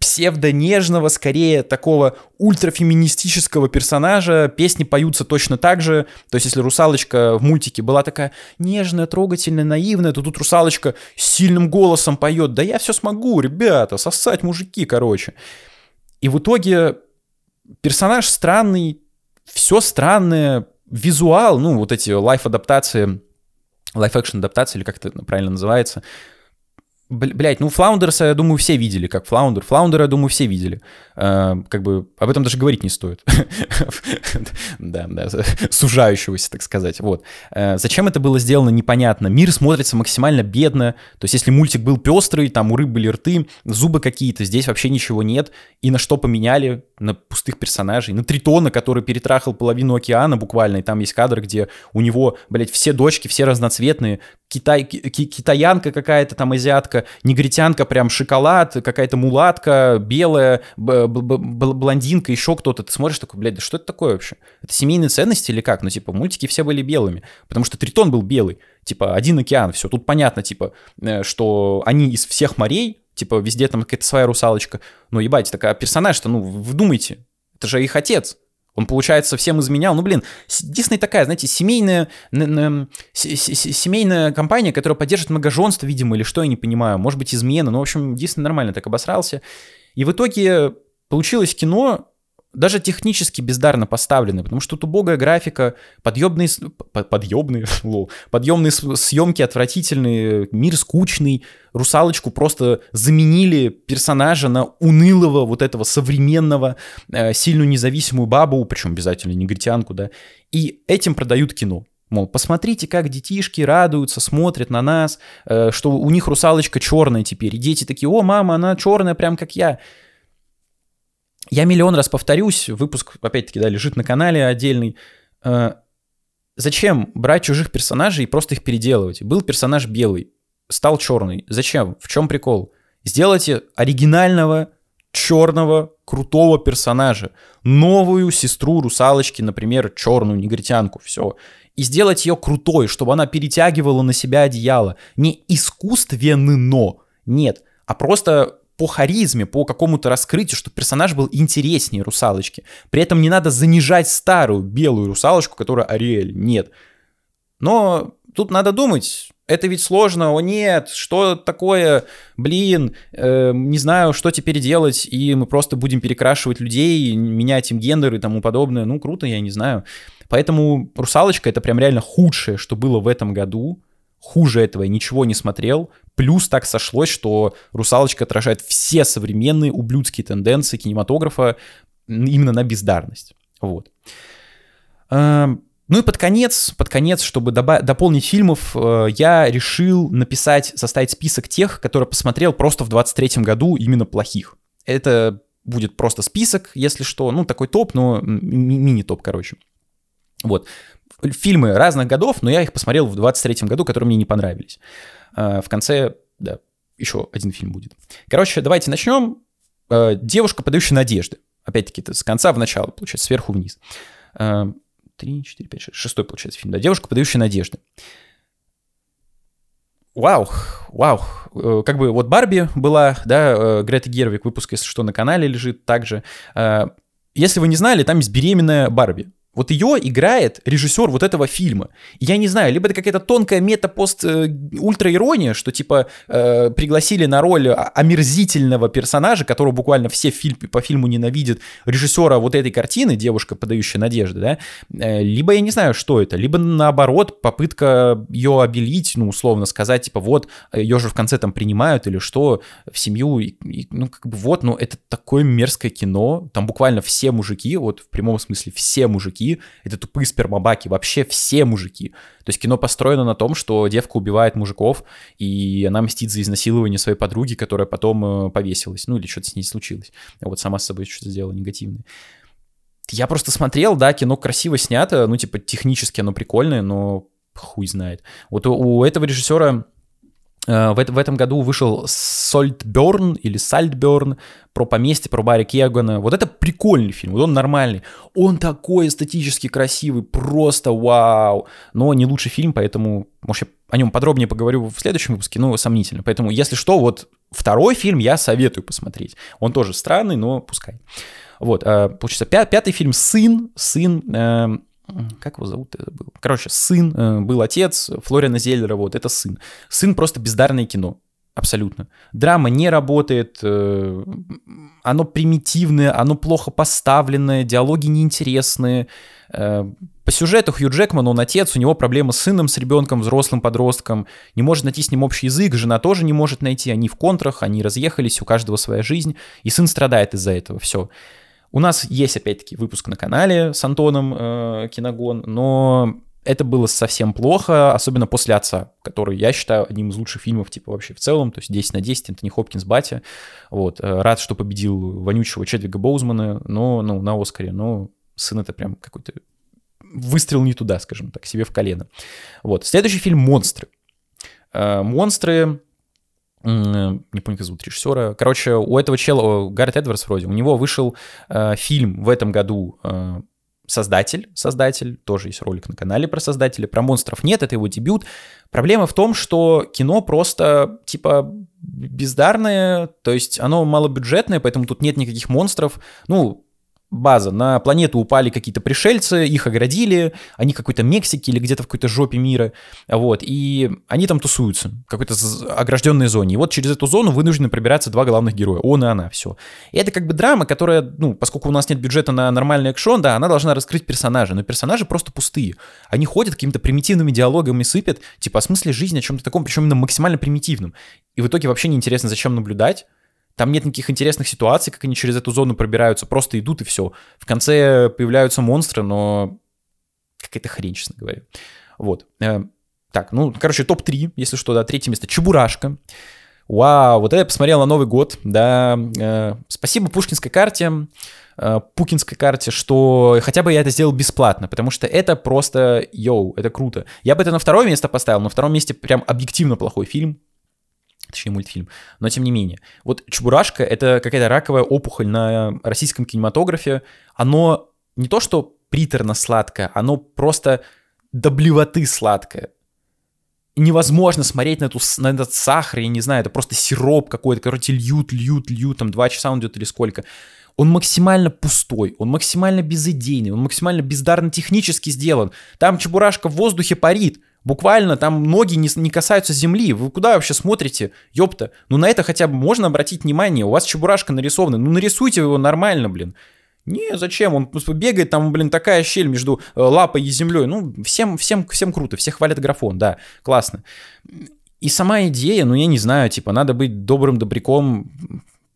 псевдонежного, скорее такого ультрафеминистического персонажа. Песни поются точно так же. То есть, если русалочка в мультике была такая нежная, трогательная, наивная, то тут русалочка сильным голосом поет. Да я все смогу, ребята, сосать мужики, короче. И в итоге персонаж странный, все странное, визуал, ну, вот эти live -адаптации, live-action адаптации, или как это правильно называется, Блять, ну Флаундерса, я думаю, все видели, как Флаундер. Флаундера, я думаю, все видели. Э, как бы об этом даже говорить не стоит. (laughs) Да, да, сужающегося, так сказать. Вот. Э, зачем это было сделано, непонятно. Мир смотрится максимально бедно. То есть, если мультик был пестрый, там у рыб были рты, зубы какие-то, здесь вообще ничего нет. И на что поменяли? На пустых персонажей. На Тритона, который перетрахал половину океана буквально. И там есть кадр, где у него, блядь, все дочки, все разноцветные. Китай, китаянка какая-то там азиатка, негритянка прям шоколад, какая-то мулатка, белая, блондинка, еще кто-то. Ты смотришь такой, блядь, да что это такое вообще? Это семейные ценности или как? Ну, типа, мультики все были белыми, потому что Тритон был белый. Типа, один океан, все. Тут понятно, типа, э, что они из всех морей, типа, везде там какая-то своя русалочка. Ну, ебать, такая персонаж-то, ну, вдумайте, это же их отец. Он, получается, всем изменял. Ну, блин, Дисней такая, знаете, семейная, семейная компания, которая поддерживает многоженство, видимо, или что, я не понимаю. Может быть, измена. Ну, в общем, Дисней нормально так обосрался. И в итоге получилось кино, даже технически бездарно поставлены, потому что тут убогая графика, подъемные, подъемные, (laughs) лол, подъемные съемки отвратительные, мир скучный, русалочку просто заменили персонажа на унылого вот этого современного, э, сильную независимую бабу, причем обязательно негритянку, да, и этим продают кино. Мол, посмотрите, как детишки радуются, смотрят на нас, э, что у них русалочка черная теперь. И дети такие, о, мама, она черная, прям как я. Я миллион раз повторюсь, выпуск, опять-таки, да, лежит на канале отдельный. Э, зачем брать чужих персонажей и просто их переделывать? Был персонаж белый, стал черный. Зачем? В чем прикол? Сделайте оригинального, черного, крутого персонажа. Новую сестру русалочки, например, черную негритянку. Все. И сделать ее крутой, чтобы она перетягивала на себя одеяло. Не искусственно, нет, а просто по харизме, по какому-то раскрытию, чтобы персонаж был интереснее русалочки. При этом не надо занижать старую белую русалочку, которая Ариэль. Нет. Но тут надо думать. это ведь сложно, о нет, что такое, блин, э, не знаю, что теперь делать, и мы просто будем перекрашивать людей, менять им гендер и тому подобное. Ну, круто, я не знаю. Поэтому «Русалочка» — это прям реально худшее, что было в этом году. Хуже этого я ничего не смотрел. Плюс так сошлось, что «Русалочка» отражает все современные ублюдские тенденции кинематографа именно на бездарность. Вот. Эм, ну и под конец, под конец, чтобы дополнить фильмов, э, я решил написать, составить список тех, которые посмотрел просто в 23 году именно плохих. Это будет просто список, если что, ну такой топ, но ми- мини-топ, короче. Вот. Фильмы разных годов, но я их посмотрел в 23 году, которые мне не понравились. Э, в конце, да, еще один фильм будет. Короче, давайте начнем. Э, «Девушка, подающая надежды». Опять-таки, это с конца в начало, получается, сверху вниз. Э, 3, 4, 5, 6, шестой, получается, фильм, да, «Девушка, подающая надежды». Вау, вау. Как бы вот Барби была, да, Грета Гервик, выпуск, если что, на канале лежит также. Если вы не знали, там есть беременная Барби. Вот ее играет режиссер вот этого фильма. Я не знаю, либо это какая-то тонкая мета-пост э, что типа э, пригласили на роль омерзительного персонажа, которого буквально все фильм, по фильму ненавидят, режиссера вот этой картины, девушка, подающая надежды, да, э, либо я не знаю, что это, либо наоборот попытка ее обелить, ну, условно сказать, типа вот, ее же в конце там принимают или что, в семью, и, и, ну, как бы вот, ну, это такое мерзкое кино, там буквально все мужики, вот в прямом смысле все мужики, мужики, это тупые спермобаки, вообще все мужики. То есть кино построено на том, что девка убивает мужиков, и она мстит за изнасилование своей подруги, которая потом э, повесилась, ну или что-то с ней случилось. Вот сама с собой что-то сделала негативное. Я просто смотрел, да, кино красиво снято, ну типа технически оно прикольное, но хуй знает. Вот у, у этого режиссера в, в этом году вышел Сольтберн или Сальтберн про поместье, про Барри Кегана. Вот это прикольный фильм, вот он нормальный. Он такой эстетически красивый, просто вау. Но не лучший фильм, поэтому, может, я о нем подробнее поговорю в следующем выпуске, но сомнительно. Поэтому, если что, вот второй фильм я советую посмотреть. Он тоже странный, но пускай. Вот, э, получается, пятый фильм «Сын», «Сын», эм, как его зовут? Это был. Короче, сын, э, был отец Флориана Зеллера, вот, это сын. Сын просто бездарное кино. Абсолютно. Драма не работает, э, оно примитивное, оно плохо поставленное, диалоги неинтересные. Э, по сюжету Хью Джекман, он отец, у него проблемы с сыном, с ребенком, взрослым подростком, не может найти с ним общий язык, жена тоже не может найти, они в контрах, они разъехались, у каждого своя жизнь, и сын страдает из-за этого, все. У нас есть, опять-таки, выпуск на канале с Антоном э, Киногон, но это было совсем плохо, особенно после «Отца», который я считаю одним из лучших фильмов, типа, вообще в целом, то есть 10 на 10, Энтони Хопкинс, батя, вот, э, рад, что победил вонючего Чедвига Боузмана, но, ну, на Оскаре, но сын это прям какой-то выстрел не туда, скажем так, себе в колено. Вот, следующий фильм «Монстры». Э, «Монстры» не помню, как зовут режиссера. Короче, у этого чела, Гаррет Эдвардс вроде, у него вышел э, фильм в этом году э, «Создатель», «Создатель», тоже есть ролик на канале про создателя, про монстров нет, это его дебют. Проблема в том, что кино просто, типа, бездарное, то есть оно малобюджетное, поэтому тут нет никаких монстров. Ну, база. На планету упали какие-то пришельцы, их оградили, они какой-то Мексике или где-то в какой-то жопе мира, вот, и они там тусуются, в какой-то огражденной зоне. И вот через эту зону вынуждены пробираться два главных героя, он и она, все. И это как бы драма, которая, ну, поскольку у нас нет бюджета на нормальный экшон, да, она должна раскрыть персонажа, но персонажи просто пустые. Они ходят какими-то примитивными диалогами, сыпят, типа о смысле жизни, о чем-то таком, причем именно максимально примитивном. И в итоге вообще неинтересно, зачем наблюдать, там нет никаких интересных ситуаций, как они через эту зону пробираются, просто идут и все. В конце появляются монстры, но какая-то хрень, честно говоря. Вот. Э, так, ну, короче, топ-3, если что, да, третье место. Чебурашка. Вау, вот это я посмотрел на Новый год, да. Э, спасибо Пушкинской карте, э, Пукинской карте, что хотя бы я это сделал бесплатно, потому что это просто, йоу, это круто. Я бы это на второе место поставил, на втором месте прям объективно плохой фильм, точнее мультфильм, но тем не менее. Вот Чебурашка — это какая-то раковая опухоль на российском кинематографе. Оно не то что приторно-сладкое, оно просто до блевоты сладкое. Невозможно смотреть на, эту, на этот сахар, я не знаю, это просто сироп какой-то, короче, льют, льют, льют, там два часа он идет или сколько. Он максимально пустой, он максимально безыдейный, он максимально бездарно технически сделан. Там Чебурашка в воздухе парит, Буквально там ноги не, не касаются земли. Вы куда вообще смотрите? Ёпта. Ну на это хотя бы можно обратить внимание. У вас чебурашка нарисована. Ну нарисуйте его нормально, блин. Не, зачем? Он бегает, там, блин, такая щель между э, лапой и землей. Ну, всем, всем, всем круто, все хвалят графон, да, классно. И сама идея, ну, я не знаю, типа, надо быть добрым добряком.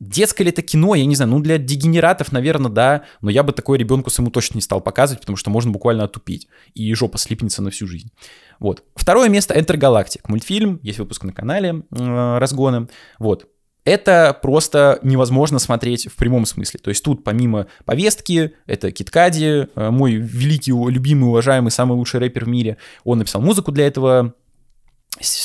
Детское ли это кино, я не знаю, ну, для дегенератов, наверное, да, но я бы такое ребенку самому точно не стал показывать, потому что можно буквально отупить, и жопа слипнется на всю жизнь. Вот. Второе место — Enter Galactic, мультфильм, есть выпуск на канале э, Разгоны, вот это просто невозможно смотреть в прямом смысле. То есть тут помимо повестки, это Киткади, э, мой великий, любимый, уважаемый, самый лучший рэпер в мире, он написал музыку для этого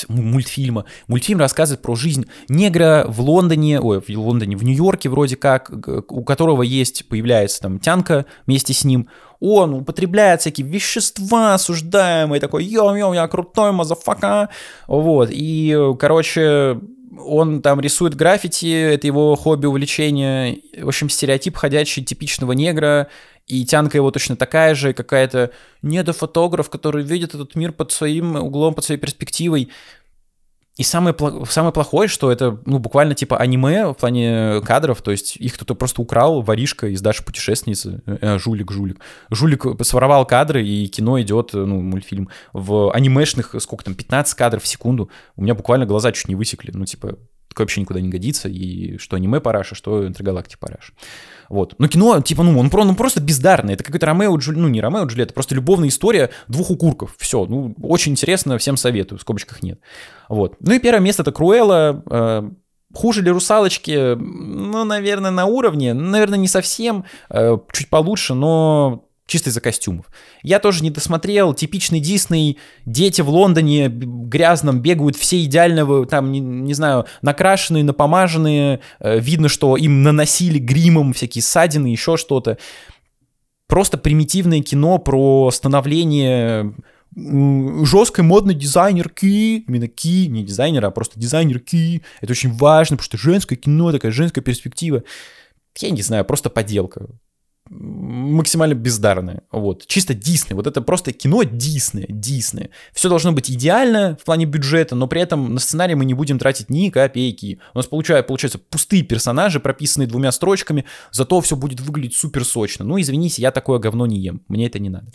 мультфильма. Мультфильм рассказывает про жизнь негра в Лондоне, ой, в Лондоне, в Нью-Йорке вроде как, у которого есть, появляется там тянка вместе с ним. Он употребляет всякие вещества осуждаемые, такой, йо-йо, я крутой, motherfucker. Вот, и, короче, он там рисует граффити, это его хобби, увлечение. В общем, стереотип ходячий типичного негра. И тянка его точно такая же, какая-то недофотограф, который видит этот мир под своим углом, под своей перспективой. И самое, самое плохое, что это, ну, буквально типа аниме в плане кадров, то есть их кто-то просто украл, воришка из Даши путешественницы, э, жулик, жулик. Жулик своровал кадры, и кино идет, ну, мультфильм, в анимешных, сколько там, 15 кадров в секунду. У меня буквально глаза чуть не высекли, ну, типа, вообще никуда не годится, и что аниме параша, что интергалактик параш. Вот. Но кино, типа, ну, он, ну, просто бездарный. Это какой-то Ромео Джуль... ну, не Ромео Джульетта, просто любовная история двух укурков. Все, ну, очень интересно, всем советую, в скобочках нет. Вот. Ну и первое место это Круэлла. Э, хуже ли русалочки? Ну, наверное, на уровне. Наверное, не совсем. Э, чуть получше, но чисто из-за костюмов. Я тоже не досмотрел, типичный Дисней, дети в Лондоне грязном бегают все идеального, там, не, не знаю, накрашенные, напомаженные, э, видно, что им наносили гримом всякие ссадины, еще что-то. Просто примитивное кино про становление жесткой модной дизайнерки, именно ки, не дизайнера, а просто дизайнерки. Это очень важно, потому что женское кино, такая женская перспектива. Я не знаю, просто поделка максимально бездарные. Вот. Чисто Дисней. Вот это просто кино Дисней. Дисней. Все должно быть идеально в плане бюджета, но при этом на сценарий мы не будем тратить ни копейки. У нас получается, получается пустые персонажи, прописанные двумя строчками, зато все будет выглядеть супер сочно. Ну, извините, я такое говно не ем. Мне это не надо.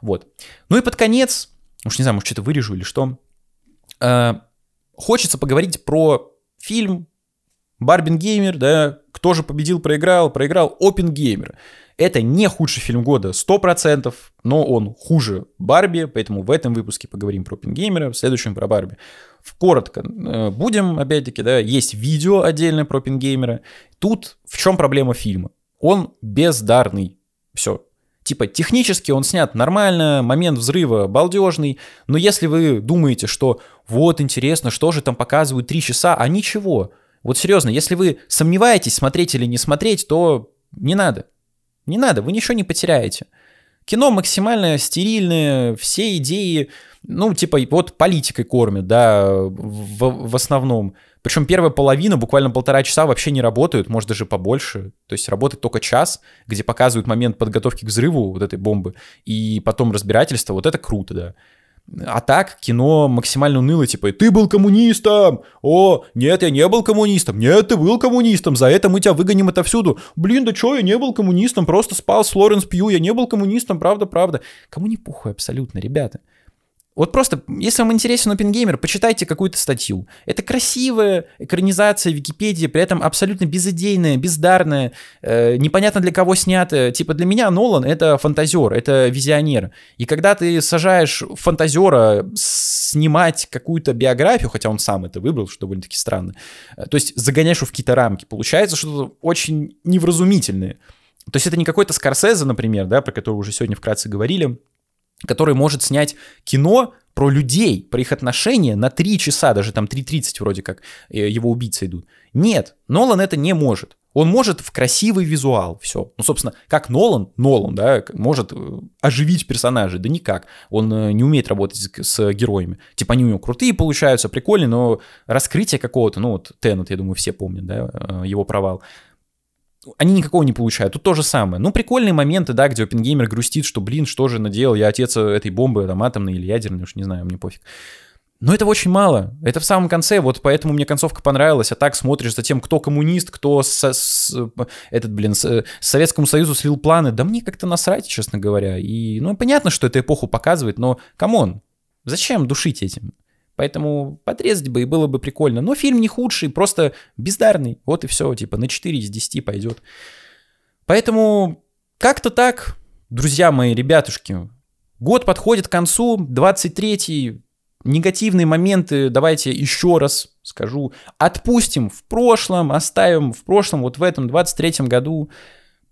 Вот. Ну и под конец, уж не знаю, может, что-то вырежу или что, э, хочется поговорить про фильм Барбин Геймер, да, кто же победил, проиграл, проиграл Опен Геймер. Это не худший фильм года, 100%, но он хуже Барби, поэтому в этом выпуске поговорим про Пингеймера, в следующем про Барби. Коротко э, будем, опять-таки, да, есть видео отдельное про Пингеймера. Тут в чем проблема фильма? Он бездарный. Все, Типа, технически он снят нормально, момент взрыва балдежный, но если вы думаете, что вот интересно, что же там показывают 3 часа, а ничего. Вот серьезно, если вы сомневаетесь, смотреть или не смотреть, то не надо. Не надо, вы ничего не потеряете. Кино максимально стерильное, все идеи, ну, типа, вот политикой кормят, да, в, в основном. Причем первая половина, буквально полтора часа вообще не работают, может даже побольше. То есть работает только час, где показывают момент подготовки к взрыву вот этой бомбы, и потом разбирательство. Вот это круто, да. А так кино максимально уныло, типа, ты был коммунистом, о, нет, я не был коммунистом, нет, ты был коммунистом, за это мы тебя выгоним отовсюду. Блин, да чё, я не был коммунистом, просто спал с Лоренс Пью, я не был коммунистом, правда, правда. Кому не пухай абсолютно, ребята. Вот просто, если вам интересен OpenGamer, почитайте какую-то статью. Это красивая экранизация Википедии, при этом абсолютно безыдейная, бездарная, э, непонятно для кого снятая. Типа для меня Нолан — это фантазер, это визионер. И когда ты сажаешь фантазера снимать какую-то биографию, хотя он сам это выбрал, что довольно-таки странно, э, то есть загоняешь его в какие-то рамки, получается что-то очень невразумительное. То есть это не какой-то Скорсезе, например, да, про который уже сегодня вкратце говорили, который может снять кино про людей, про их отношения на 3 часа, даже там 3.30 вроде как э, его убийцы идут. Нет, Нолан это не может. Он может в красивый визуал, все. Ну, собственно, как Нолан, Нолан, да, может э, оживить персонажей, да никак. Он э, не умеет работать с, с героями. Типа они у него крутые получаются, прикольные, но раскрытие какого-то, ну вот Теннет, я думаю, все помнят, да, его провал они никакого не получают. Тут то же самое. Ну, прикольные моменты, да, где Опенгеймер грустит, что, блин, что же наделал, я отец этой бомбы, там, атомной или ядерной, уж не знаю, мне пофиг. Но этого очень мало. Это в самом конце, вот поэтому мне концовка понравилась. А так смотришь за тем, кто коммунист, кто со, с, этот, блин, с, Советскому Союзу слил планы. Да мне как-то насрать, честно говоря. И, ну, понятно, что это эпоху показывает, но, come on, зачем душить этим? Поэтому подрезать бы и было бы прикольно. Но фильм не худший, просто бездарный. Вот и все, типа на 4 из 10 пойдет. Поэтому как-то так, друзья мои, ребятушки. Год подходит к концу, 23-й, негативные моменты, давайте еще раз скажу, отпустим в прошлом, оставим в прошлом, вот в этом 23-м году.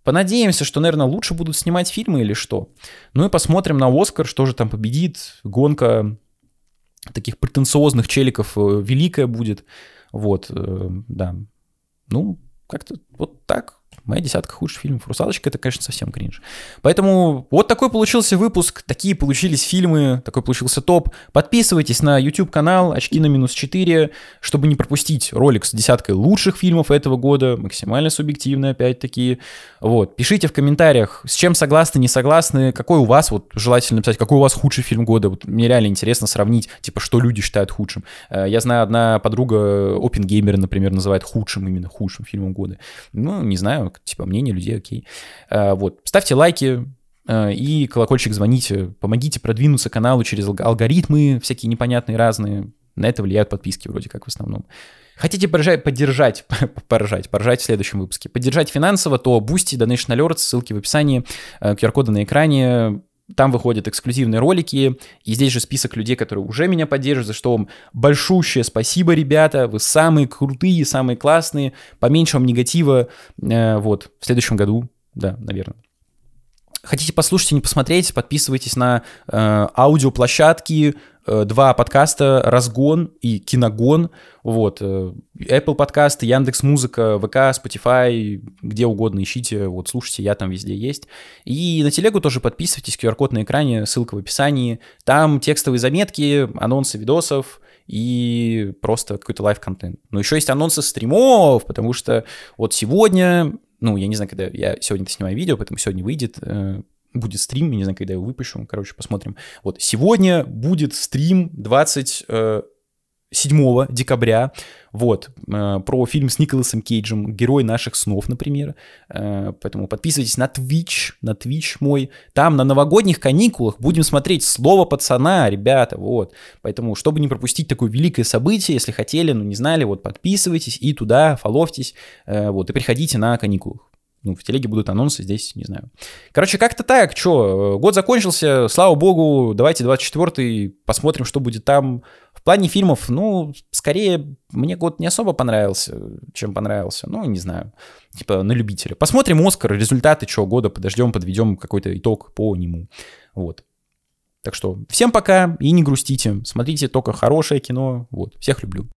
Понадеемся, что, наверное, лучше будут снимать фильмы или что. Ну и посмотрим на Оскар, что же там победит. Гонка таких претенциозных челиков э, великая будет. Вот, э, да. Ну, как-то вот так. Моя десятка худших фильмов. «Русалочка» — это, конечно, совсем кринж. Поэтому вот такой получился выпуск, такие получились фильмы, такой получился топ. Подписывайтесь на YouTube-канал «Очки на минус 4», чтобы не пропустить ролик с десяткой лучших фильмов этого года, максимально субъективно, опять-таки. Вот, пишите в комментариях, с чем согласны, не согласны, какой у вас, вот желательно написать, какой у вас худший фильм года. Вот мне реально интересно сравнить, типа, что люди считают худшим. Э, я знаю, одна подруга Опенгеймера, например, называет худшим, именно худшим фильмом года. Ну, не знаю, типа, мнение людей, окей. Э, вот, ставьте лайки, э, и колокольчик звоните, помогите продвинуться каналу через алгоритмы всякие непонятные разные. На это влияют подписки вроде как в основном. Хотите поржать, поддержать, (laughs) поржать, поржать в следующем выпуске, поддержать финансово, то Boosty, Donation Alerts, ссылки в описании, QR-коды на экране, там выходят эксклюзивные ролики, и здесь же список людей, которые уже меня поддерживают, за что вам большущее спасибо, ребята, вы самые крутые, самые классные, поменьше вам негатива, э, вот, в следующем году, да, наверное. Хотите послушать и не посмотреть, подписывайтесь на э, аудиоплощадки, два подкаста «Разгон» и «Киногон». Вот, э, Apple подкасты, Яндекс Музыка, ВК, Spotify, где угодно ищите, вот слушайте, я там везде есть. И на телегу тоже подписывайтесь, QR-код на экране, ссылка в описании. Там текстовые заметки, анонсы видосов, и просто какой-то live -контент. Но еще есть анонсы стримов, потому что вот сегодня ну, я не знаю, когда я сегодня снимаю видео, поэтому сегодня выйдет, э, будет стрим, я не знаю, когда я его выпущу, короче, посмотрим. Вот, сегодня будет стрим 20, э, 7 декабря, вот, э, про фильм с Николасом Кейджем, герой наших снов, например, э, поэтому подписывайтесь на Twitch, на Twitch мой, там на новогодних каникулах будем смотреть «Слово пацана», ребята, вот, поэтому, чтобы не пропустить такое великое событие, если хотели, но не знали, вот, подписывайтесь и туда фоловьтесь, вот, и приходите на каникулах ну, в телеге будут анонсы, здесь не знаю. Короче, как-то так, что, год закончился, слава богу, давайте 24-й, посмотрим, что будет там. В плане фильмов, ну, скорее, мне год не особо понравился, чем понравился, ну, не знаю, типа на любителя. Посмотрим Оскар, результаты чего года, подождем, подведем какой-то итог по нему, вот. Так что всем пока и не грустите, смотрите только хорошее кино, вот, всех люблю.